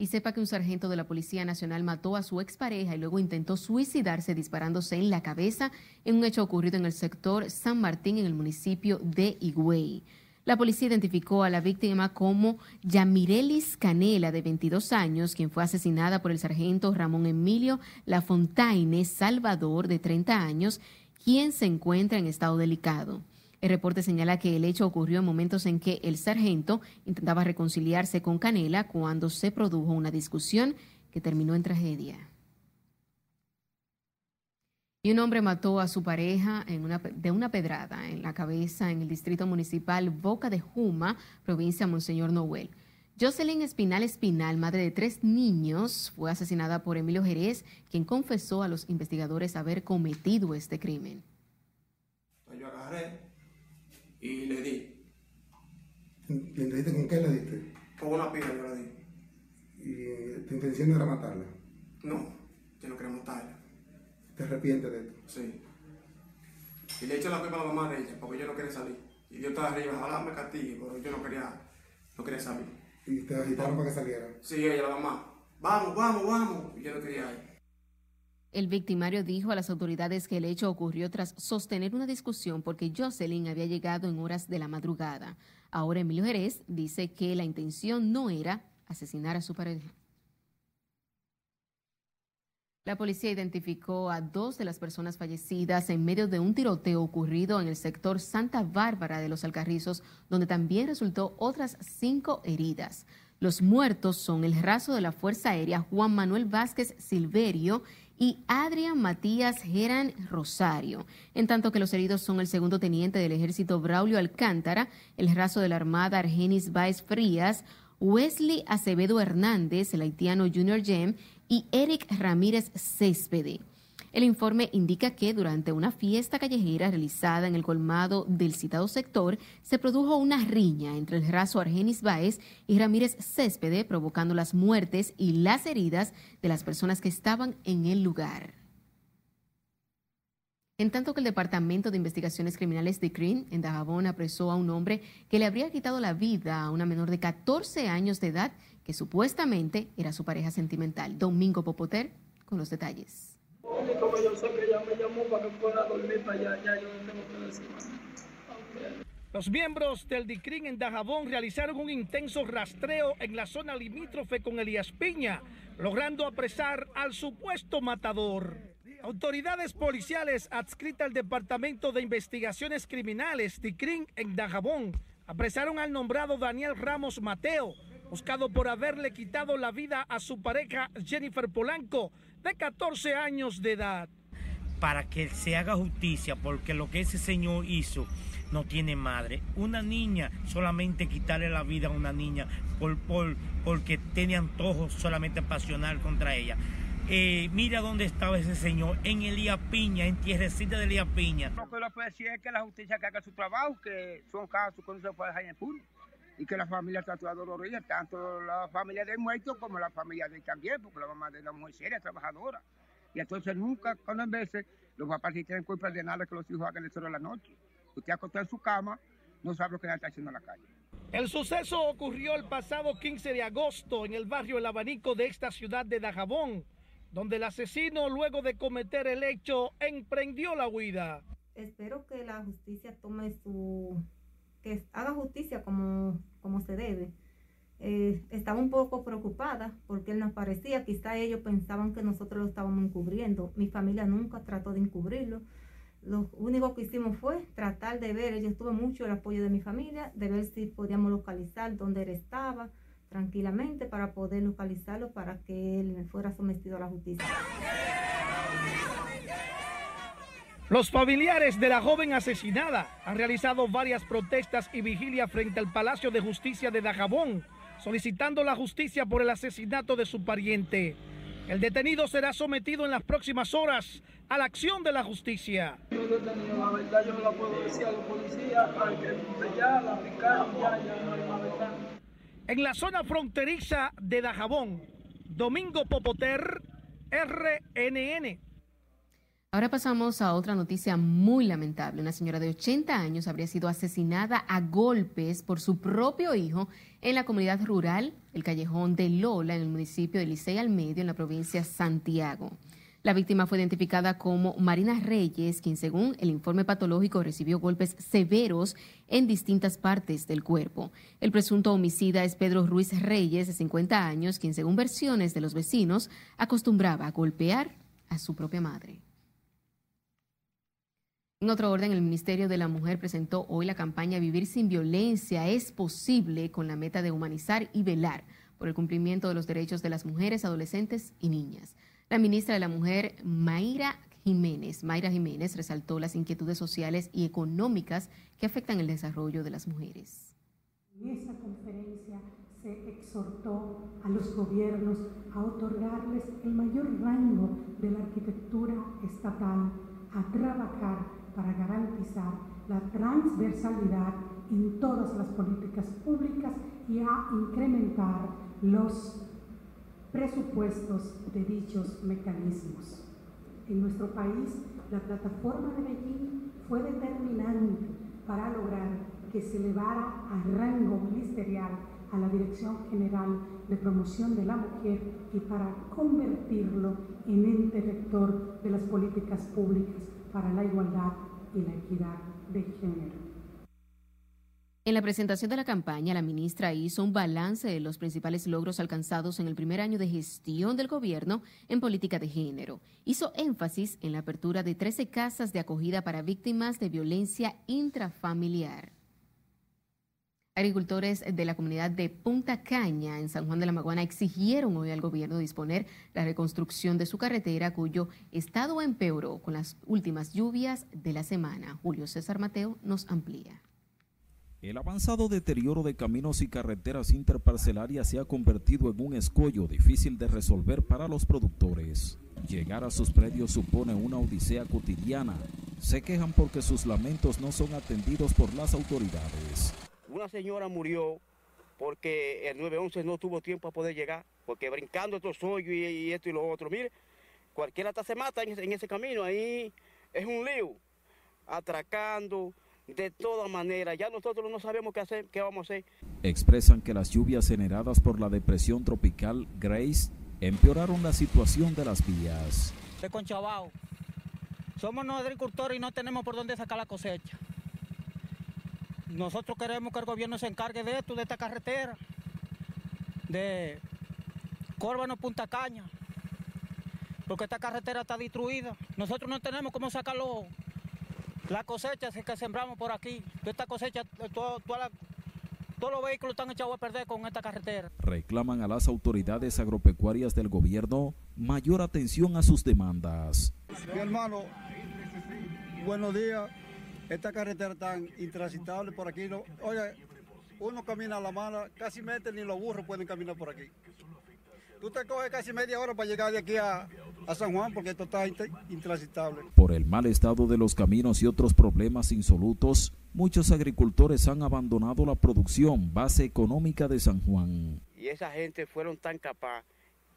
Y sepa que un sargento de la Policía Nacional mató a su expareja y luego intentó suicidarse disparándose en la cabeza en un hecho ocurrido en el sector San Martín en el municipio de Higüey. La policía identificó a la víctima como Yamirelis Canela, de 22 años, quien fue asesinada por el sargento Ramón Emilio Lafontaine Salvador, de 30 años, quien se encuentra en estado delicado. El reporte señala que el hecho ocurrió en momentos en que el sargento intentaba reconciliarse con Canela cuando se produjo una discusión que terminó en tragedia. Y un hombre mató a su pareja de una pedrada en la cabeza en el distrito municipal Boca de Juma, provincia Monseñor Noel. Jocelyn Espinal Espinal, madre de tres niños, fue asesinada por Emilio Jerez, quien confesó a los investigadores haber cometido este crimen. Yo agarré y le di. ¿Le diste con qué le diste? Con una pila yo le di. ¿Y tu intención era matarla? No, yo no quería matarla. ¿Te arrepientes de esto? Sí. Y le eché la culpa a la mamá de ella porque yo no quería salir. Y Dios estaba arriba, ojalá me castigue, pero yo no quería, no quería salir. ¿Y te agitaron para que saliera? Sí, ella, la mamá. Vamos, vamos, vamos. Y yo no quería ir. El victimario dijo a las autoridades que el hecho ocurrió tras sostener una discusión porque Jocelyn había llegado en horas de la madrugada. Ahora Emilio Jerez dice que la intención no era asesinar a su pareja. La policía identificó a dos de las personas fallecidas en medio de un tiroteo ocurrido en el sector Santa Bárbara de los Alcarrizos, donde también resultó otras cinco heridas. Los muertos son el raso de la Fuerza Aérea Juan Manuel Vázquez Silverio y Adrián Matías Geran Rosario, en tanto que los heridos son el segundo teniente del ejército Braulio Alcántara, el raso de la Armada Argenis Baez Frías, Wesley Acevedo Hernández, el haitiano Junior Jem y Eric Ramírez Céspede. El informe indica que durante una fiesta callejera realizada en el colmado del citado sector, se produjo una riña entre el raso Argenis Baez y Ramírez Céspede, provocando las muertes y las heridas de las personas que estaban en el lugar. En tanto que el Departamento de Investigaciones Criminales de CRIN en Dajabón apresó a un hombre que le habría quitado la vida a una menor de 14 años de edad que supuestamente era su pareja sentimental. Domingo Popoter con los detalles. Los miembros del DICRIN en Dajabón realizaron un intenso rastreo en la zona limítrofe con Elías Piña, logrando apresar al supuesto matador. Autoridades policiales adscritas al Departamento de Investigaciones Criminales DICRIN en Dajabón apresaron al nombrado Daniel Ramos Mateo, buscado por haberle quitado la vida a su pareja Jennifer Polanco, de 14 años de edad. Para que se haga justicia, porque lo que ese señor hizo no tiene madre. Una niña, solamente quitarle la vida a una niña por, por, porque tiene antojo solamente pasional contra ella. Eh, mira dónde estaba ese señor, en Elías Piña, en tierrecita de Elías Piña. Lo que lo puede decir es que la justicia que haga su trabajo, que son casos que no se puede dejar en puro y que la familia está toda dolorida, tanto la familia del muerto como la familia de él también, porque la mamá de la mujer seria, trabajadora. Y entonces nunca, cuando en veces, los papás sí tienen culpa de nada que los hijos hagan eso de la noche. Usted acostado en su cama, no sabe lo que está haciendo en la calle. El suceso ocurrió el pasado 15 de agosto en el barrio El Abanico de esta ciudad de Dajabón, donde el asesino, luego de cometer el hecho, emprendió la huida. Espero que la justicia tome su que haga justicia como, como se debe. Eh, estaba un poco preocupada porque él nos parecía, quizá ellos pensaban que nosotros lo estábamos encubriendo. Mi familia nunca trató de encubrirlo. Lo único que hicimos fue tratar de ver, yo tuve mucho el apoyo de mi familia, de ver si podíamos localizar dónde él estaba tranquilamente para poder localizarlo para que él fuera sometido a la justicia. Los familiares de la joven asesinada han realizado varias protestas y vigilia frente al Palacio de Justicia de Dajabón, solicitando la justicia por el asesinato de su pariente. El detenido será sometido en las próximas horas a la acción de la justicia. Yo detenido, la verdad yo no la puedo decir a los policías, que ya la aplicaron, ya, ya no hay más verdad. En la zona fronteriza de Dajabón, Domingo Popoter, RNN. Ahora pasamos a otra noticia muy lamentable. Una señora de 80 años habría sido asesinada a golpes por su propio hijo en la comunidad rural El Callejón de Lola, en el municipio de Licey al Medio, en la provincia de Santiago. La víctima fue identificada como Marina Reyes, quien según el informe patológico recibió golpes severos en distintas partes del cuerpo. El presunto homicida es Pedro Ruiz Reyes, de 50 años, quien según versiones de los vecinos acostumbraba a golpear a su propia madre. En otro orden, el Ministerio de la Mujer presentó hoy la campaña Vivir sin violencia es posible con la meta de humanizar y velar por el cumplimiento de los derechos de las mujeres, adolescentes y niñas. La ministra de la Mujer, Mayra Jiménez, Mayra Jiménez resaltó las inquietudes sociales y económicas que afectan el desarrollo de las mujeres. En esa conferencia se exhortó a los gobiernos a otorgarles el mayor rango de la arquitectura estatal, a trabajar para garantizar la transversalidad en todas las políticas públicas y a incrementar los presupuestos de dichos mecanismos. En nuestro país, la plataforma de Beijing fue determinante para lograr que se elevara al rango ministerial a la Dirección General de Promoción de la Mujer y para convertirlo en ente rector de las políticas públicas para la igualdad y la equidad de género. En la presentación de la campaña, la ministra hizo un balance de los principales logros alcanzados en el primer año de gestión del gobierno en política de género. Hizo énfasis en la apertura de 13 casas de acogida para víctimas de violencia intrafamiliar. Agricultores de la comunidad de Punta Caña, en San Juan de la Maguana, exigieron hoy al gobierno disponer la reconstrucción de su carretera, cuyo estado empeoró con las últimas lluvias de la semana. Julio César Mateo nos amplía. El avanzado deterioro de caminos y carreteras interparcelarias se ha convertido en un escollo difícil de resolver para los productores. Llegar a sus predios supone una odisea cotidiana. Se quejan porque sus lamentos no son atendidos por las autoridades. Una señora murió porque el 911 no tuvo tiempo a poder llegar, porque brincando estos hoyos y, esto y lo otro. Mire, cualquiera hasta se mata en ese, en ese camino, ahí es un lío, atracando, de todas maneras. Ya nosotros no sabemos qué hacer, qué vamos a hacer. Expresan que las lluvias generadas por la depresión tropical Grace empeoraron la situación de las vías. De Conchabao. Somos los agricultores y no tenemos por dónde sacar la cosecha. Nosotros queremos que el gobierno se encargue de esto, de esta carretera, de Córbano Punta Caña, porque esta carretera está destruida. Nosotros no tenemos cómo sacarlo, la cosecha que sembramos por aquí. Esta cosecha, todos los vehículos están echados a perder con esta carretera. Reclaman a las autoridades agropecuarias del gobierno mayor atención a sus demandas. Mi hermano, buenos días esta carretera tan intransitable por aquí. No, oye, uno camina a la mano, casi mete ni los burros pueden caminar por aquí. Tú te coges casi media hora para llegar de aquí a, a San Juan porque esto está intransitable. Por el mal estado de los caminos y otros problemas insolutos, muchos agricultores han abandonado la producción base económica de San Juan. Y esa gente fueron tan capaz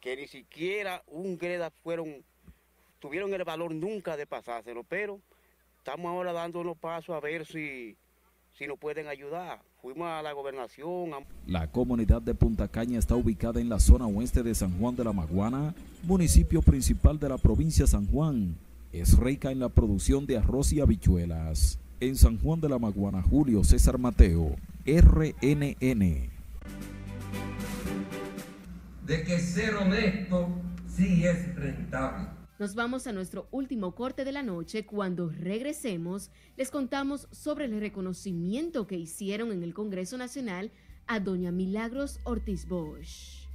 que ni siquiera un greda fueron, tuvieron el valor nunca de pasárselo, pero Estamos ahora dando unos pasos a ver si, si nos pueden ayudar. Fuimos a la gobernación. La comunidad de Punta Caña está ubicada en la zona oeste de San Juan de la Maguana, municipio principal de la provincia de San Juan. Es rica en la producción de arroz y habichuelas. En San Juan de la Maguana, Julio César Mateo, RNN. De que ser honesto sí es rentable. Nos vamos a nuestro último corte de la noche. Cuando regresemos, les contamos sobre el reconocimiento que hicieron en el Congreso Nacional a doña Milagros Ortiz Bosch.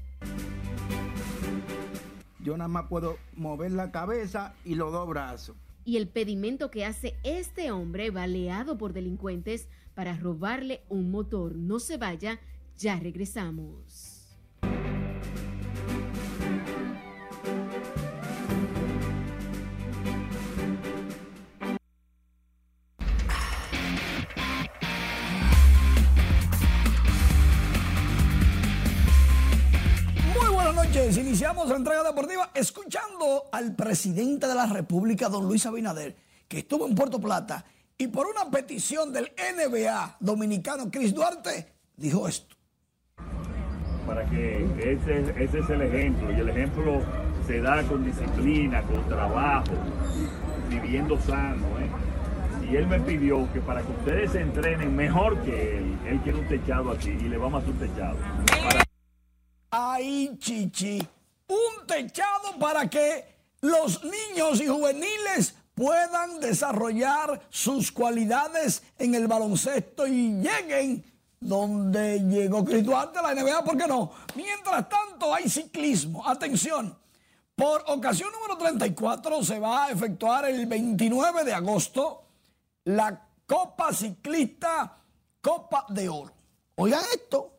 Yo nada más puedo mover la cabeza y los dos brazos. Y el pedimento que hace este hombre baleado por delincuentes para robarle un motor. No se vaya, ya regresamos. Iniciamos la entrega deportiva escuchando al presidente de la República, don Luis Abinader, que estuvo en Puerto Plata y por una petición del NBA dominicano Chris Duarte dijo esto. Para que ese, ese es el ejemplo y el ejemplo se da con disciplina, con trabajo, viviendo sano. ¿eh? Y él me pidió que para que ustedes se entrenen mejor que él, él quiere un techado aquí y le vamos a hacer un techado. Ay, chichi, un techado para que los niños y juveniles puedan desarrollar sus cualidades en el baloncesto y lleguen donde llegó Chris Duarte a la NBA, ¿por qué no? Mientras tanto hay ciclismo. Atención, por ocasión número 34 se va a efectuar el 29 de agosto la Copa Ciclista Copa de Oro. Oigan esto,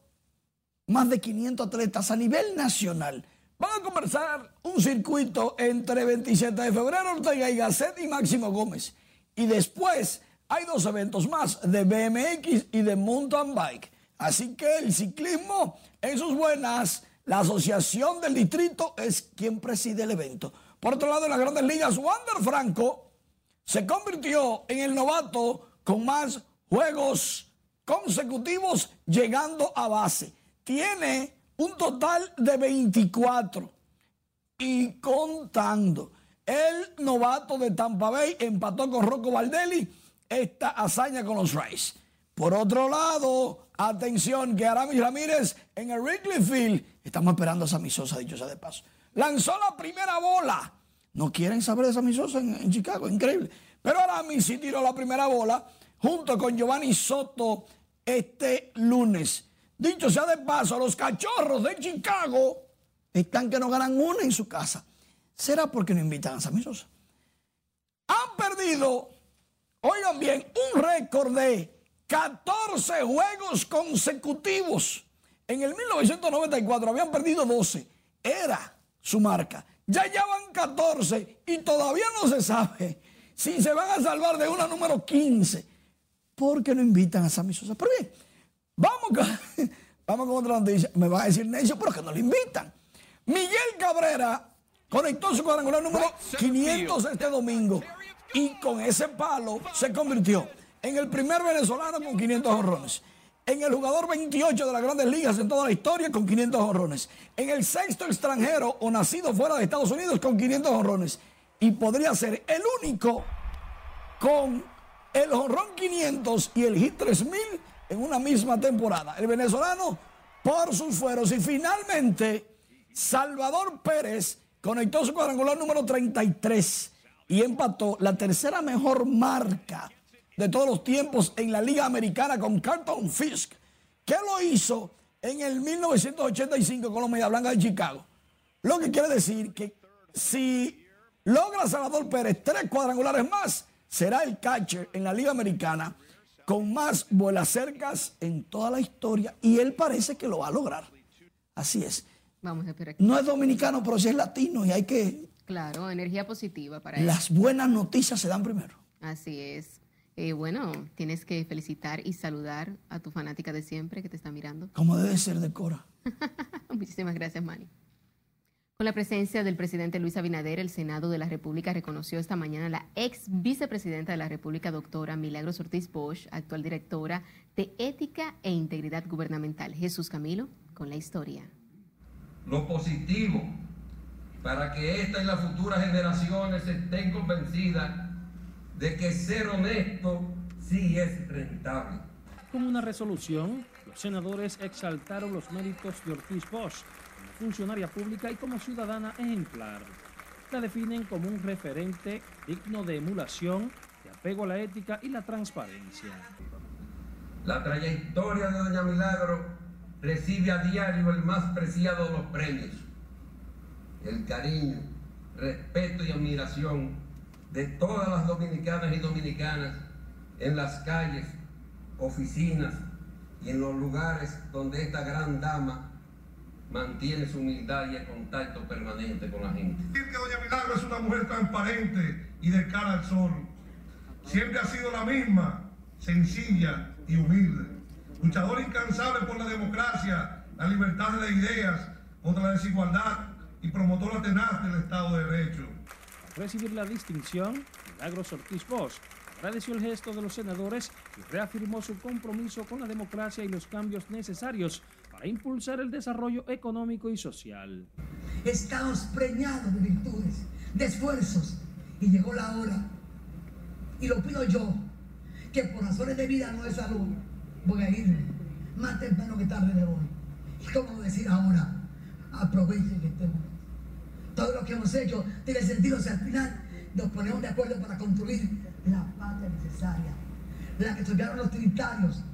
más de 500 atletas a nivel nacional. Van a conversar un circuito entre 27 de febrero, Ortega y Gasset y Máximo Gómez. Y después hay dos eventos más de BMX y de mountain bike. Así que el ciclismo en sus buenas, la asociación del distrito es quien preside el evento. Por otro lado, en las grandes ligas, Wander Franco se convirtió en el novato con más juegos consecutivos llegando a base. Tiene un total de 24 y contando. El novato de Tampa Bay empató con Rocco Valdelli esta hazaña con los Rays. Por otro lado, atención que Aramis Ramírez en el Wrigley Field, estamos esperando a Sammy Sosa, dicho sea de paso, lanzó la primera bola. No quieren saber de Sammy Sosa en, en Chicago, increíble. Pero Aramis sí tiró la primera bola junto con Giovanni Soto este lunes. Dicho sea de paso, los cachorros de Chicago están que no ganan una en su casa. ¿Será porque no invitan a Sammy Sosa? Han perdido, oigan bien, un récord de 14 juegos consecutivos. En el 1994 habían perdido 12. Era su marca. Ya llevan 14 y todavía no se sabe si se van a salvar de una número 15. ¿Por qué no invitan a Sammy Sosa? Pero bien, vamos con, vamos con otra noticia. Me va a decir Necio, pero que no lo invitan. Miguel Cabrera conectó su cuadrangular número 500 este domingo y con ese palo se convirtió en el primer venezolano con 500 honrones, en el jugador 28 de las grandes ligas en toda la historia con 500 honrones, en el sexto extranjero o nacido fuera de Estados Unidos con 500 honrones y podría ser el único con el honrón 500 y el hit 3000 en una misma temporada. El venezolano por sus fueros y finalmente Salvador Pérez conectó su cuadrangular número 33 y empató la tercera mejor marca de todos los tiempos en la Liga Americana con Carlton Fisk, que lo hizo en el 1985 con los Media Blanca de Chicago. Lo que quiere decir que si logra Salvador Pérez tres cuadrangulares más, será el catcher en la Liga Americana con más vuelas cercas en toda la historia y él parece que lo va a lograr. Así es. Vamos a esperar. No es dominicano, pero sí es latino y hay que... Claro, energía positiva para él. Las buenas noticias se dan primero. Así es. Eh, bueno, tienes que felicitar y saludar a tu fanática de siempre que te está mirando. Como debe ser de Cora. Muchísimas gracias, Manny. Con la presencia del presidente Luis Abinader, el Senado de la República reconoció esta mañana a la ex vicepresidenta de la República, doctora Milagros Ortiz Bosch, actual directora de Ética e Integridad Gubernamental. Jesús Camilo, con la historia. Lo positivo para que esta y las futuras generaciones estén convencidas de que ser honesto sí es rentable. Con una resolución, los senadores exaltaron los méritos de Ortiz Bosch funcionaria pública y como ciudadana ejemplar. La definen como un referente digno de emulación, de apego a la ética y la transparencia. La trayectoria de Doña Milagro recibe a diario el más preciado de los premios, el cariño, respeto y admiración de todas las dominicanas y dominicanas en las calles, oficinas y en los lugares donde esta gran dama mantiene su humildad y el contacto permanente con la gente. Decir que Doña Milagro es una mujer transparente y de cara al sol. Siempre ha sido la misma, sencilla y humilde. Luchadora incansable por la democracia, la libertad de ideas, contra la desigualdad y promotora tenaz del Estado de Derecho. Al recibir la distinción, Milagros Ortiz Bosch agradeció el gesto de los senadores y reafirmó su compromiso con la democracia y los cambios necesarios para impulsar el desarrollo económico y social. Estamos preñados de virtudes, de esfuerzos, y llegó la hora. Y lo pido yo, que por razones de vida, no de salud, voy a irme más temprano que tarde de hoy. Y como decir ahora, aprovechen este momento. Todo lo que hemos hecho tiene sentido si al final nos ponemos de acuerdo para construir la patria necesaria, la que estudiaron los trinitarios.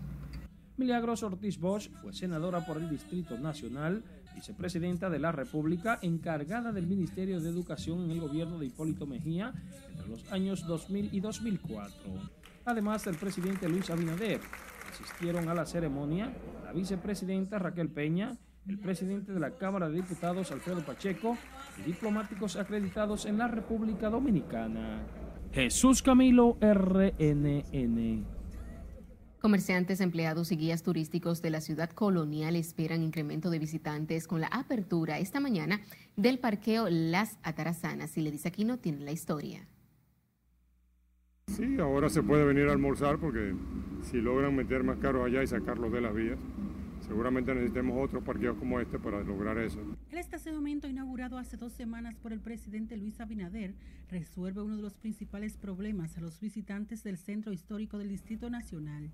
Milagros Ortiz Bosch fue senadora por el Distrito Nacional, vicepresidenta de la República, encargada del Ministerio de Educación en el gobierno de Hipólito Mejía entre los años 2000 y 2004. Además del presidente Luis Abinader, asistieron a la ceremonia la vicepresidenta Raquel Peña, el presidente de la Cámara de Diputados Alfredo Pacheco y diplomáticos acreditados en la República Dominicana. Jesús Camilo, RNN. Comerciantes, empleados y guías turísticos de la ciudad colonial esperan incremento de visitantes con la apertura esta mañana del parqueo Las Atarazanas. Y le dice aquí no tiene la historia. Sí, ahora se puede venir a almorzar porque si logran meter más carros allá y sacarlos de las vías, seguramente necesitemos otros parqueos como este para lograr eso. El estacionamiento inaugurado hace dos semanas por el presidente Luis Abinader resuelve uno de los principales problemas a los visitantes del centro histórico del Distrito Nacional.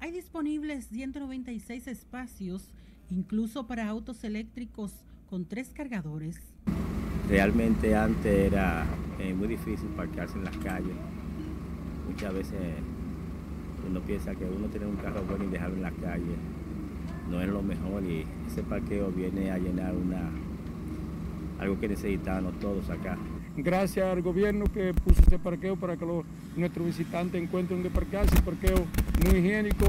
Hay disponibles 196 espacios, incluso para autos eléctricos con tres cargadores. Realmente antes era eh, muy difícil parquearse en las calles. Muchas veces uno piensa que uno tiene un carro bueno y dejarlo en la calle no es lo mejor y ese parqueo viene a llenar una algo que necesitábamos todos acá. Gracias al gobierno que puso ese parqueo para que los, nuestros visitantes encuentren de parquearse. El parqueo muy higiénico,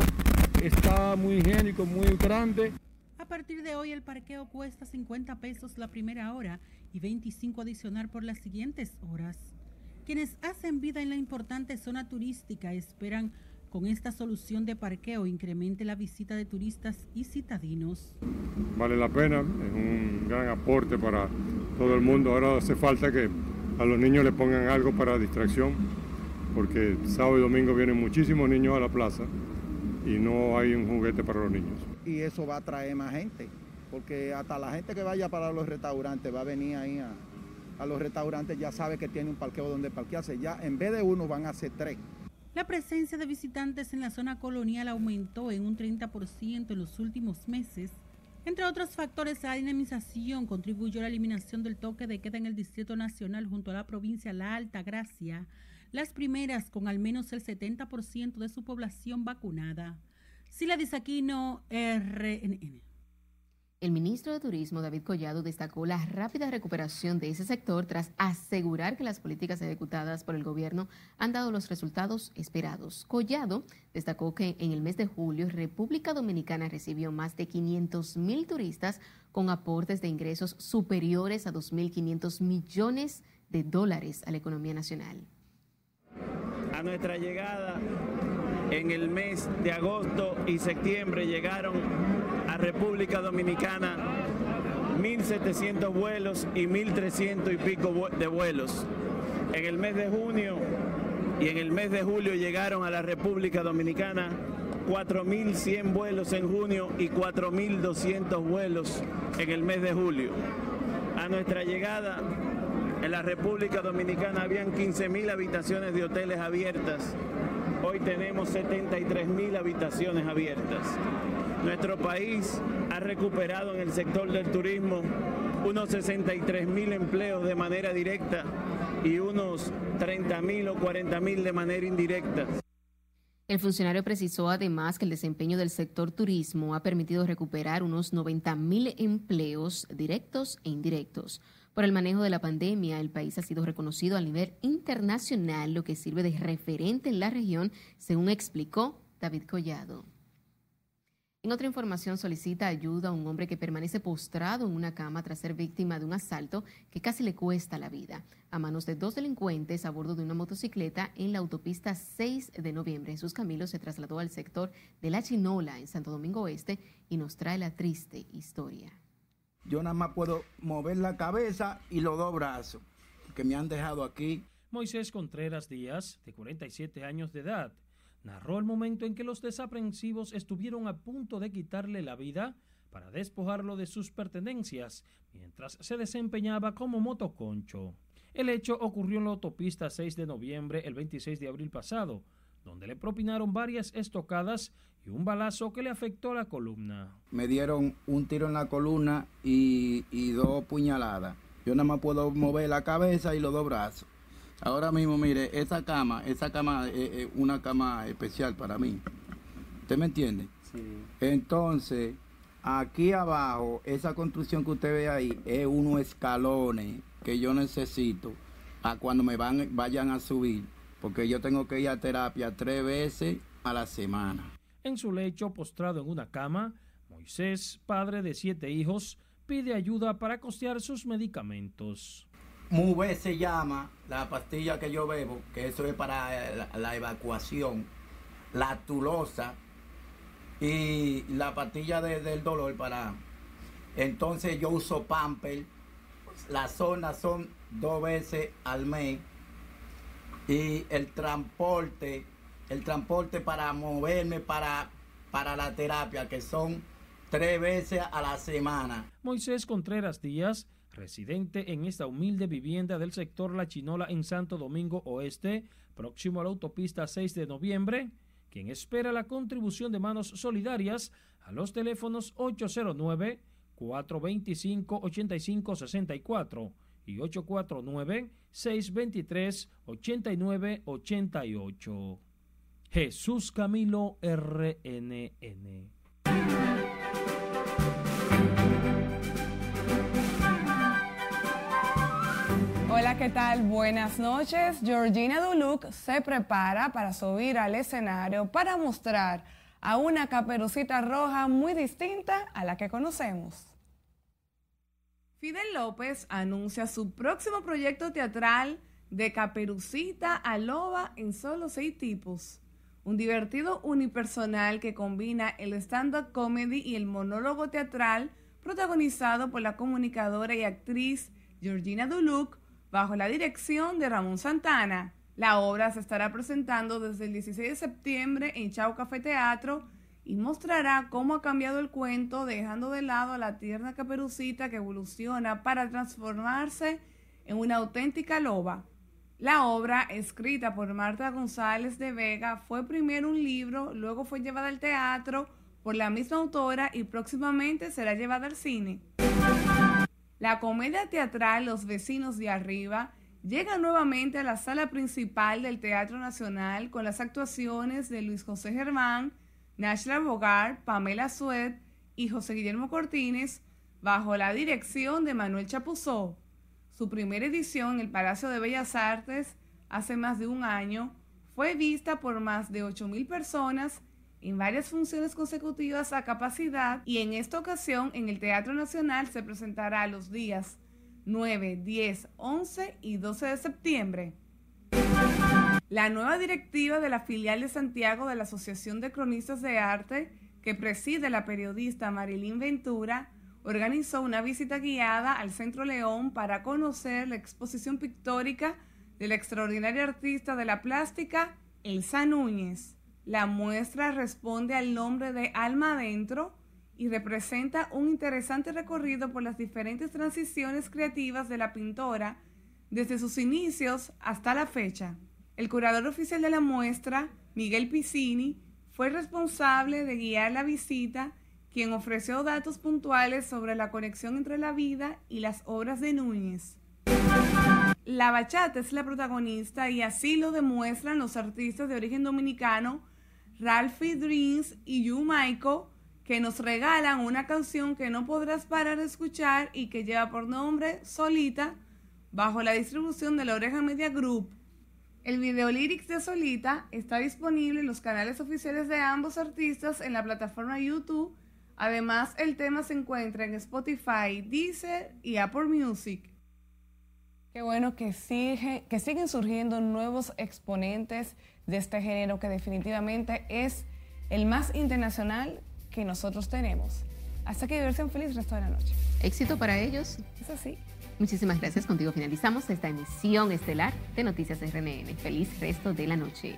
está muy higiénico, muy grande. A partir de hoy el parqueo cuesta 50 pesos la primera hora y 25 adicional por las siguientes horas. Quienes hacen vida en la importante zona turística esperan con esta solución de parqueo incremente la visita de turistas y citadinos. Vale la pena, es un gran aporte para todo el mundo. Ahora hace falta que a los niños le pongan algo para distracción, porque sábado y domingo vienen muchísimos niños a la plaza y no hay un juguete para los niños. Y eso va a atraer más gente, porque hasta la gente que vaya para los restaurantes va a venir ahí a, a los restaurantes, ya sabe que tiene un parqueo donde parquearse. Ya en vez de uno van a ser tres. La presencia de visitantes en la zona colonial aumentó en un 30% en los últimos meses. Entre otros factores, la dinamización contribuyó a la eliminación del toque de queda en el Distrito Nacional junto a la provincia La Alta Gracia, las primeras con al menos el 70% de su población vacunada. Sila Disaquino, RNN. El ministro de Turismo, David Collado, destacó la rápida recuperación de ese sector tras asegurar que las políticas ejecutadas por el gobierno han dado los resultados esperados. Collado destacó que en el mes de julio República Dominicana recibió más de 500 mil turistas con aportes de ingresos superiores a 2.500 millones de dólares a la economía nacional. A nuestra llegada en el mes de agosto y septiembre llegaron a República Dominicana 1.700 vuelos y 1.300 y pico de vuelos. En el mes de junio y en el mes de julio llegaron a la República Dominicana 4.100 vuelos en junio y 4.200 vuelos en el mes de julio. A nuestra llegada en la República Dominicana habían 15.000 habitaciones de hoteles abiertas. Hoy tenemos 73.000 habitaciones abiertas. Nuestro país ha recuperado en el sector del turismo unos 63.000 empleos de manera directa y unos 30.000 o 40.000 de manera indirecta. El funcionario precisó además que el desempeño del sector turismo ha permitido recuperar unos 90.000 empleos directos e indirectos. Por el manejo de la pandemia, el país ha sido reconocido a nivel internacional, lo que sirve de referente en la región, según explicó David Collado. En otra información solicita ayuda a un hombre que permanece postrado en una cama tras ser víctima de un asalto que casi le cuesta la vida a manos de dos delincuentes a bordo de una motocicleta en la autopista 6 de noviembre. Jesús Camilo se trasladó al sector de La Chinola en Santo Domingo Oeste y nos trae la triste historia. Yo nada más puedo mover la cabeza y los dos brazos, que me han dejado aquí. Moisés Contreras Díaz, de 47 años de edad, narró el momento en que los desaprensivos estuvieron a punto de quitarle la vida para despojarlo de sus pertenencias mientras se desempeñaba como motoconcho. El hecho ocurrió en la autopista 6 de noviembre, el 26 de abril pasado, donde le propinaron varias estocadas y un balazo que le afectó la columna. Me dieron un tiro en la columna y, y dos puñaladas. Yo nada más puedo mover la cabeza y los dos brazos. Ahora mismo, mire, esa cama, esa cama es, una cama especial para mí. ¿Usted me entiende? Sí. Entonces, aquí abajo, esa construcción que usted ve ahí, es unos escalones que yo necesito a cuando me van, vayan a subir, porque yo tengo que ir a terapia tres veces a la semana. En su lecho, postrado en una cama, Moisés, padre de siete hijos, pide ayuda para costear sus medicamentos. MUVE se llama la pastilla que yo bebo, que eso es para la, evacuación, la tulosa y la pastilla del dolor para... Entonces yo uso Pamper, las zonas son dos veces al mes y el transporte el transporte para moverme para, para la terapia, que son tres veces a la semana. Moisés Contreras Díaz, residente en esta humilde vivienda del sector La Chinola en Santo Domingo Oeste, próximo a la autopista 6 de noviembre, quien espera la contribución de manos solidarias a los teléfonos 809 425 8564 y 849 623 8988. Jesús Camilo RNN. Hola, ¿qué tal? Buenas noches. Georgina Duluc se prepara para subir al escenario para mostrar a una caperucita roja muy distinta a la que conocemos. Fidel López anuncia su próximo proyecto teatral de Caperucita a Loba en solo seis tipos un divertido unipersonal que combina el stand-up comedy y el monólogo teatral protagonizado por la comunicadora y actriz Georgina Duluc bajo la dirección de Ramón Santana. La obra se estará presentando desde el 16 de septiembre en Chau Café Teatro y mostrará cómo ha cambiado el cuento dejando de lado a la tierna caperucita que evoluciona para transformarse en una auténtica loba. La obra, escrita por Marta González de Vega, fue primero un libro, luego fue llevada al teatro por la misma autora y próximamente será llevada al cine. La comedia teatral Los vecinos de arriba llega nuevamente a la sala principal del Teatro Nacional con las actuaciones de Luis José Germán, Nashla Bogar, Pamela Suet y José Guillermo Cortines, bajo la dirección de Manuel Chapuzó. Su primera edición en el Palacio de Bellas Artes hace más de un año fue vista por más de 8.000 personas en varias funciones consecutivas a capacidad y en esta ocasión en el Teatro Nacional se presentará los días 9, 10, 11 y 12 de septiembre. La nueva directiva de la filial de Santiago de la Asociación de Cronistas de Arte, que preside la periodista Marilyn Ventura, organizó una visita guiada al Centro León para conocer la exposición pictórica del extraordinario artista de la plástica, Elsa Núñez. La muestra responde al nombre de Alma Adentro y representa un interesante recorrido por las diferentes transiciones creativas de la pintora desde sus inicios hasta la fecha. El curador oficial de la muestra, Miguel Piccini, fue responsable de guiar la visita quien ofreció datos puntuales sobre la conexión entre la vida y las obras de Núñez. La bachata es la protagonista y así lo demuestran los artistas de origen dominicano Ralphie Dreams y You Michael, que nos regalan una canción que no podrás parar de escuchar y que lleva por nombre Solita, bajo la distribución de la Oreja Media Group. El video lyrics de Solita está disponible en los canales oficiales de ambos artistas en la plataforma YouTube Además, el tema se encuentra en Spotify, Deezer y Apple Music. Qué bueno que, sigue, que siguen surgiendo nuevos exponentes de este género que definitivamente es el más internacional que nosotros tenemos. Hasta que diversión feliz resto de la noche. Éxito para ellos. Eso sí. Muchísimas gracias. Contigo finalizamos esta emisión estelar de Noticias RNN. Feliz resto de la noche.